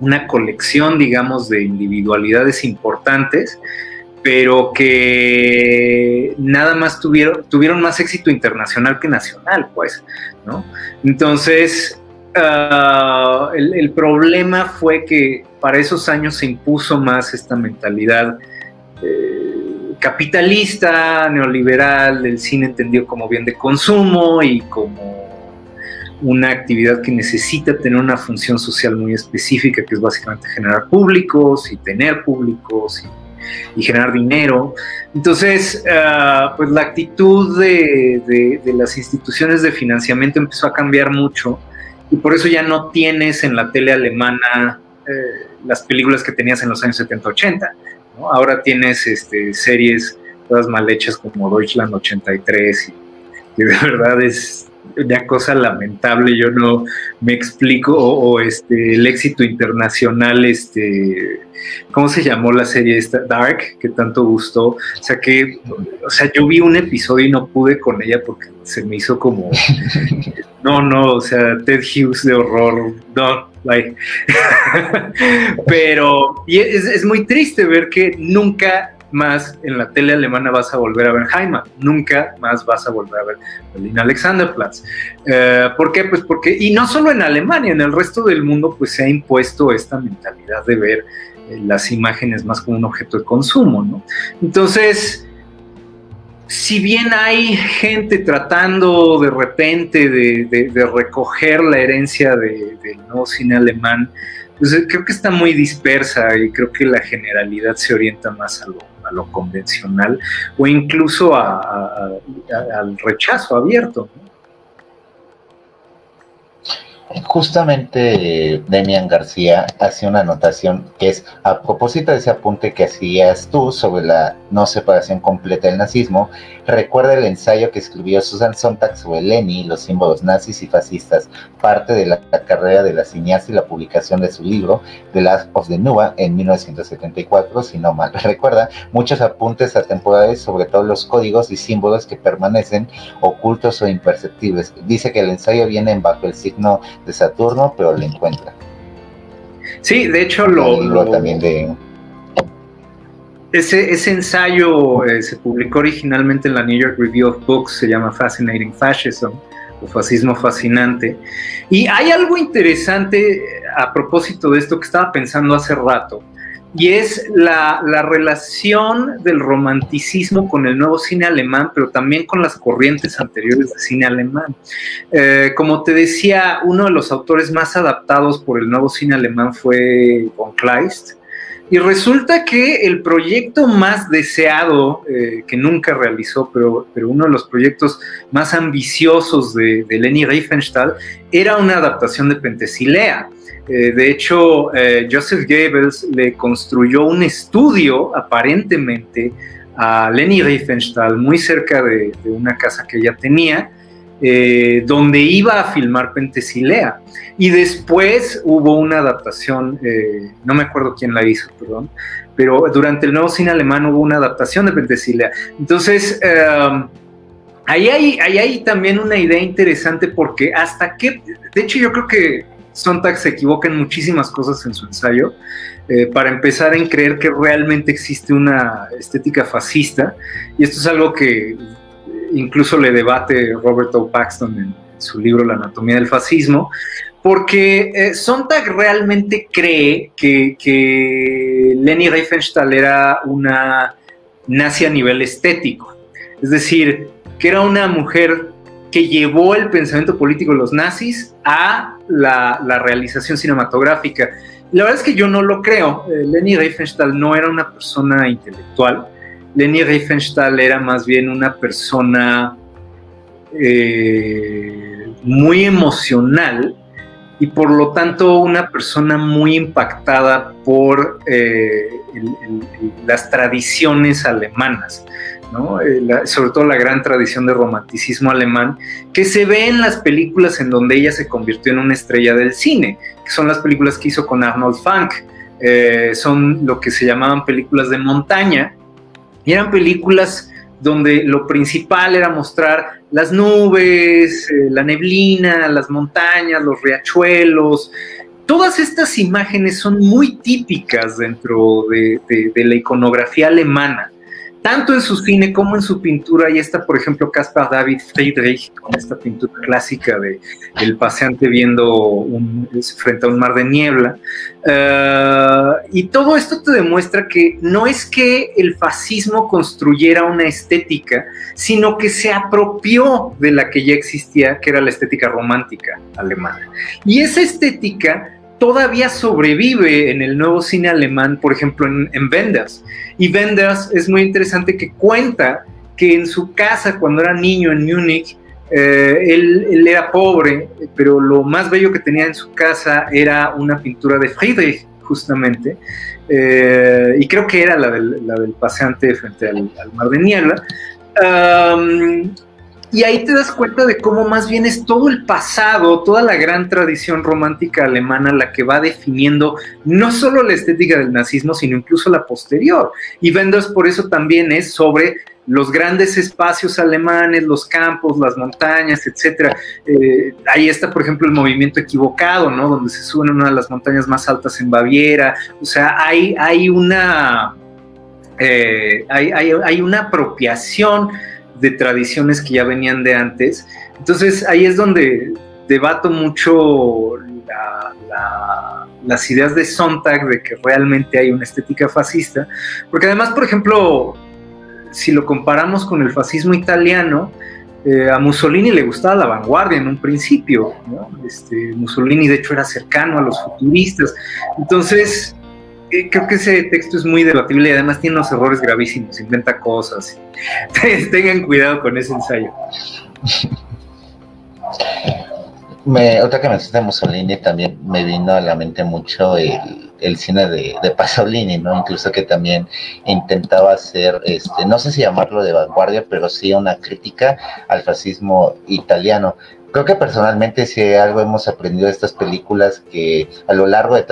una colección, digamos, de individualidades importantes pero que nada más tuvieron, tuvieron más éxito internacional que nacional, pues, ¿no? Entonces, ah, el, problema fue que para esos años se impuso más esta mentalidad eh, capitalista, neoliberal, del cine entendido como bien de consumo y como una actividad que necesita tener una función social muy específica, que es básicamente generar públicos y tener públicos y generar dinero. Entonces, ah, pues la actitud de, las instituciones de financiamiento empezó a cambiar mucho y por eso ya no tienes en la tele alemana eh, las películas que tenías en los años 70-80. Ahora tienes este, series todas mal hechas como Deutschland 83 y de verdad es una cosa lamentable, yo no me explico, o, este, el éxito internacional, este, ¿cómo se llamó la serie esta? Dark, que tanto gustó, o sea que, o sea, yo vi un episodio y no pude con ella porque se me hizo como, no, no, o sea, Ted Hughes de horror, no, like. pero y es, es muy triste ver que nunca más en la tele alemana vas a volver a ver Heimat, nunca más vas a volver a ver Berlin Alexanderplatz. Eh, ¿Por qué? Pues porque, y no solo en Alemania, en el resto del mundo pues se ha impuesto esta mentalidad de ver las imágenes más como un objeto de consumo, ¿no? Entonces, si bien hay gente tratando de repente de, recoger la herencia del nuevo cine alemán, pues eh, creo que está muy dispersa y creo que la generalidad se orienta más a lo, a lo convencional o incluso al rechazo abierto. Justamente Demian García hace una anotación que es a propósito de ese apunte que hacías tú sobre la no separación completa del nazismo, recuerda el ensayo que escribió Susan Sontag sobre Leni, los símbolos nazis y fascistas, parte de la, carrera de la cineasta y la publicación de su libro The Last of the Nuba en 1974, si no mal recuerda, muchos apuntes atemporales sobre todos los códigos y símbolos que permanecen ocultos o imperceptibles. Dice que el ensayo viene bajo el signo de Saturno, pero lo encuentra. Sí, de hecho lo, también de ese, ese ensayo eh, se publicó originalmente en la New York Review of Books, se llama Fascinating Fascism o Fascismo Fascinante. Y hay algo interesante a propósito de esto que estaba pensando hace rato, y es la, relación del romanticismo con el nuevo cine alemán, pero también con las corrientes anteriores de cine alemán. Eh, como te decía, uno de los autores más adaptados por el nuevo cine alemán fue von Kleist, y resulta que el proyecto más deseado, eh, que nunca realizó, pero, pero uno de los proyectos más ambiciosos de, de Leni Riefenstahl, era una adaptación de Pentesilea. Eh, de hecho, eh, Joseph Goebbels le construyó un estudio aparentemente a Leni Riefenstahl muy cerca de, una casa que ella tenía, eh, donde iba a filmar Pentesilea. Y después hubo una adaptación, no me acuerdo quién la hizo, perdón, pero durante el nuevo cine alemán hubo una adaptación de Pentesilea. Entonces, ahí hay, ahí hay también una idea interesante porque hasta que, de hecho yo creo que Sontag se equivoca en muchísimas cosas en su ensayo. Eh, para empezar en creer que realmente existe una estética fascista, y esto es algo que incluso le debate Robert O. Paxton en su libro La anatomía del fascismo, porque eh, Sontag realmente cree que, que Leni Riefenstahl era una nazi a nivel estético, es decir, que era una mujer que llevó el pensamiento político de los nazis a la, realización cinematográfica. La verdad es que yo no lo creo. Eh, Leni Riefenstahl no era una persona intelectual. Leni Riefenstahl era más bien una persona eh, muy emocional y por lo tanto una persona muy impactada por eh, las tradiciones alemanas. Eh, sobre todo la gran tradición de romanticismo alemán, que se ve en las películas en donde ella se convirtió en una estrella del cine, que son las películas que hizo con Arnold Funk, son lo que se llamaban películas de montaña, y eran películas donde lo principal era mostrar las nubes, eh, la neblina, las montañas, los riachuelos, todas estas imágenes son muy típicas dentro de la iconografía alemana tanto en su cine como en su pintura. Ahí está, por ejemplo, Caspar David Friedrich, con esta pintura clásica de el paseante viendo frente a un mar de niebla. Eh, y todo esto te demuestra que no es que el fascismo construyera una estética, sino que se apropió de la que ya existía, que era la estética romántica alemana. Y esa estética todavía sobrevive en el nuevo cine alemán, por ejemplo, en, en Wenders. Y Wenders es muy interesante que cuenta que en su casa, cuando era niño en Múnich, eh, él, era pobre, pero lo más bello que tenía en su casa era una pintura de Friedrich, justamente, eh, y creo que era la del, la del paseante frente al, mar de niebla. Y ahí te das cuenta de cómo más bien es todo el pasado, toda la gran tradición romántica alemana la que va definiendo no solo la estética del nazismo, sino incluso la posterior. Y Wenders por eso también es sobre los grandes espacios alemanes, los campos, las montañas, etcétera. Eh, ahí está, por ejemplo, el movimiento equivocado, ¿no? Donde se suben una de las montañas más altas en Baviera. O sea, hay, hay una eh, hay, hay una apropiación de tradiciones que ya venían de antes. Entonces ahí es donde debato mucho las ideas de Sontag de que realmente hay una estética fascista, porque además, por ejemplo, si lo comparamos con el fascismo italiano, eh, a Mussolini le gustaba la vanguardia en un principio, este, Mussolini de hecho era cercano a los futuristas, entonces creo que ese texto es muy debatible y además tiene unos errores gravísimos, inventa cosas. Tengan cuidado con ese ensayo. Me, otra que me de Mussolini también me vino a la mente mucho el, cine de, de, Pasolini, ¿no? Incluso que también intentaba hacer, este, no sé si llamarlo de vanguardia, pero sí una crítica al fascismo italiano. Creo que personalmente si algo hemos aprendido de estas películas que a lo largo de,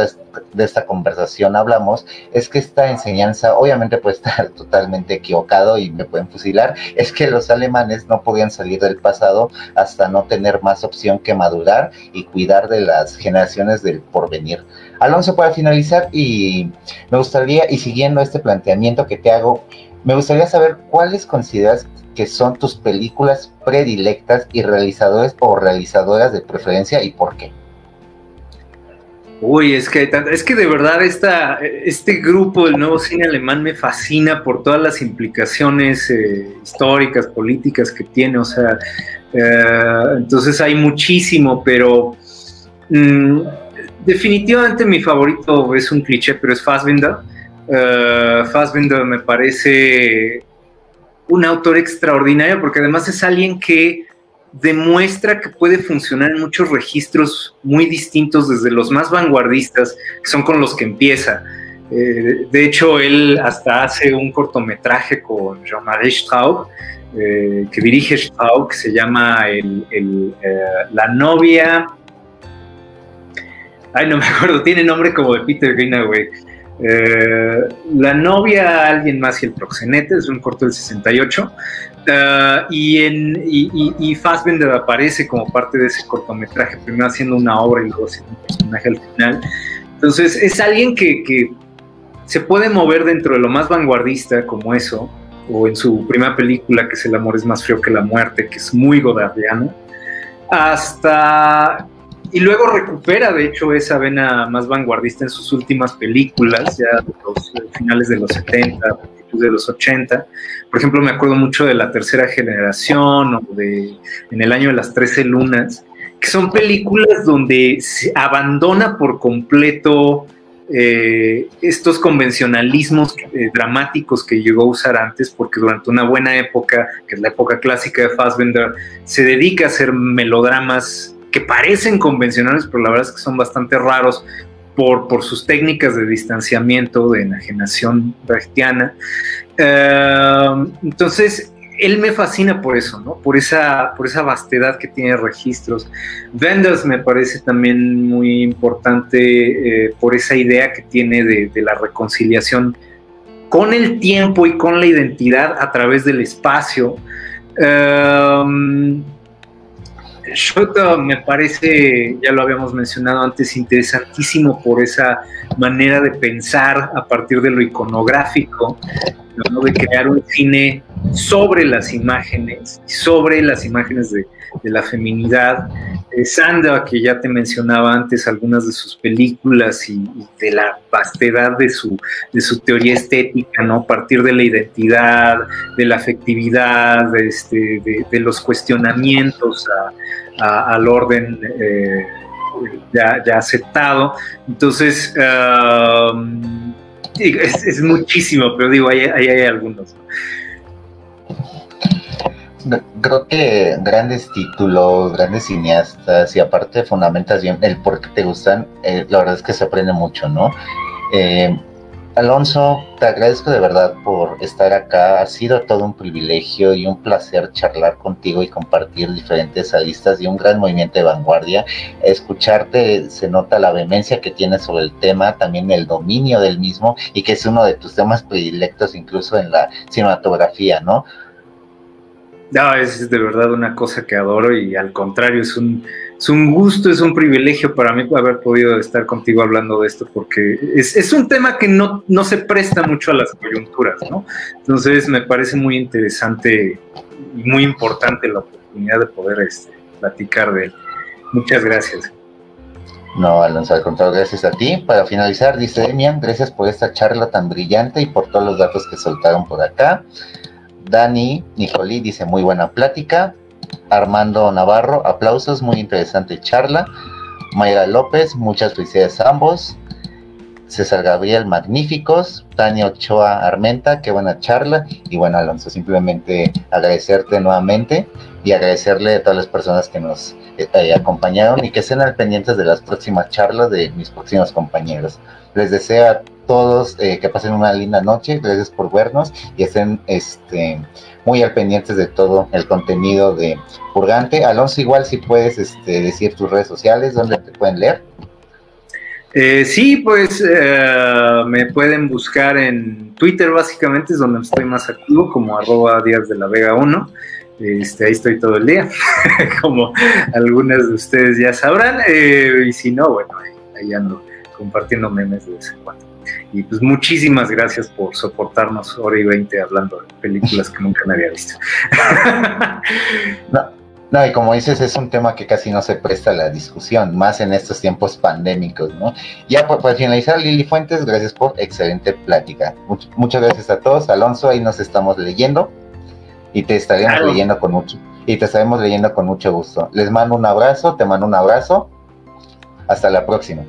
esta conversación hablamos, es que esta enseñanza obviamente puede estar totalmente equivocado y me pueden fusilar, es que los alemanes no podían salir del pasado hasta no tener más opción que madurar y cuidar de las generaciones del porvenir. Alonso, para finalizar, y me gustaría, y siguiendo este planteamiento que te hago, me gustaría saber cuáles consideras que son tus películas predilectas y realizadores o realizadoras de preferencia y por qué. Uy, es que, es que de verdad esta, este grupo del nuevo cine alemán me fascina por todas las implicaciones eh, históricas, políticas que tiene. O sea, eh, entonces hay muchísimo, pero mm, definitivamente mi favorito es un cliché, pero es Fassbinder. Uh, Fassbinder me parece un autor extraordinario porque además es alguien que demuestra que puede funcionar en muchos registros muy distintos, desde los más vanguardistas, que son con los que empieza. Eh, de hecho, él hasta hace un cortometraje con Jean-Marie Straub, eh, que dirige Straub, que se llama La novia. Ay, no me acuerdo, tiene nombre como de Peter Greenaway. Eh, la novia, alguien más y el proxenete, es un corto del 68. Eh, y, en, y, Fassbender aparece como parte de ese cortometraje, primero haciendo una obra y luego haciendo un personaje al final. Entonces, es alguien que, que se puede mover dentro de lo más vanguardista, como eso, o en su primera película, que es El amor es más frío que la muerte, que es muy godardiano, hasta y luego recupera, de hecho, esa vena más vanguardista en sus últimas películas, ya de los eh, finales de los 70, principios de los 80. Por ejemplo, me acuerdo mucho de La Tercera Generación o de En el año de las Trece Lunas, que son películas donde se abandona por completo eh, estos convencionalismos eh, dramáticos que llegó a usar antes, porque durante una buena época, que es la época clásica de Fassbender, se dedica a hacer melodramas que parecen convencionales, pero la verdad es que son bastante raros por, por sus técnicas de distanciamiento, de enajenación brechtiana. Em, entonces, él me fascina por eso, ¿no? Por esa, por esa vastedad que tiene registros. Wenders me parece también muy importante eh, por esa idea que tiene de, la reconciliación con el tiempo y con la identidad a través del espacio. Um, Shoto me parece, ya lo habíamos mencionado antes, interesantísimo por esa manera de pensar a partir de lo iconográfico, de crear un cine sobre las imágenes, sobre las imágenes de, la feminidad. Eh, Sandra, que ya te mencionaba antes algunas de sus películas y, de la vastedad de su, de su teoría estética, ¿no? A partir de la identidad, de la afectividad, de, este, los cuestionamientos al orden. Eh, ya, aceptado. Entonces, um, es, muchísimo, pero digo, ahí, hay algunos. Creo que grandes títulos, grandes cineastas y aparte fundamentas bien el por qué te gustan, eh, la verdad es que se aprende mucho, ¿no? Eh, Alonso, te agradezco de verdad por estar acá. Ha sido todo un privilegio y un placer charlar contigo y compartir diferentes aristas y un gran movimiento de vanguardia. Escucharte se nota la vehemencia que tienes sobre el tema, también el dominio del mismo y que es uno de tus temas predilectos incluso en la cinematografía, ¿no? No, es de verdad una cosa que adoro y al contrario, es un, es un gusto, es un privilegio para mí haber podido estar contigo hablando de esto porque es, un tema que no, no, se presta mucho a las coyunturas, ¿no? Entonces me parece muy interesante y muy importante la oportunidad de poder este, platicar de él. Muchas gracias. No, Alonso, al contrario, gracias a ti. Para finalizar, dice Demian, gracias por esta charla tan brillante y por todos los datos que soltaron por acá. Dani Nicolí dice muy buena plática. Armando Navarro, aplausos, muy interesante charla. Mayra López, muchas felicidades a ambos. César Gabriel, magníficos. Tania Ochoa Armenta, qué buena charla. Y bueno, Alonso, simplemente agradecerte nuevamente y agradecerle a todas las personas que nos eh, acompañaron y que estén al pendientes de las próximas charlas de mis próximos compañeros. Les deseo todos eh, que pasen una linda noche, gracias por vernos y estén este, muy al pendientes de todo el contenido de Purgante. Alonso, igual si puedes este, decir tus redes sociales, donde te pueden leer. Eh, sí, pues eh, me pueden buscar en Twitter, básicamente es donde estoy más activo, como arroba días de la Vega 1. Este, ahí estoy todo el día, como algunas de ustedes ya sabrán. y si no, bueno, ahí ando compartiendo memes de vez en cuando. Y pues muchísimas gracias por soportarnos hora y veinte hablando de películas que nunca me había visto. no, no, y como dices, es un tema que casi no se presta a la discusión, más en estos tiempos pandémicos, ¿no? Ya para finalizar, Lili Fuentes, gracias por excelente plática. muchas gracias a todos. Alonso, ahí nos estamos leyendo y te estaremos leyendo con mucho y te estaremos leyendo con mucho gusto. Les mando un abrazo, te mando un abrazo. Hasta la próxima.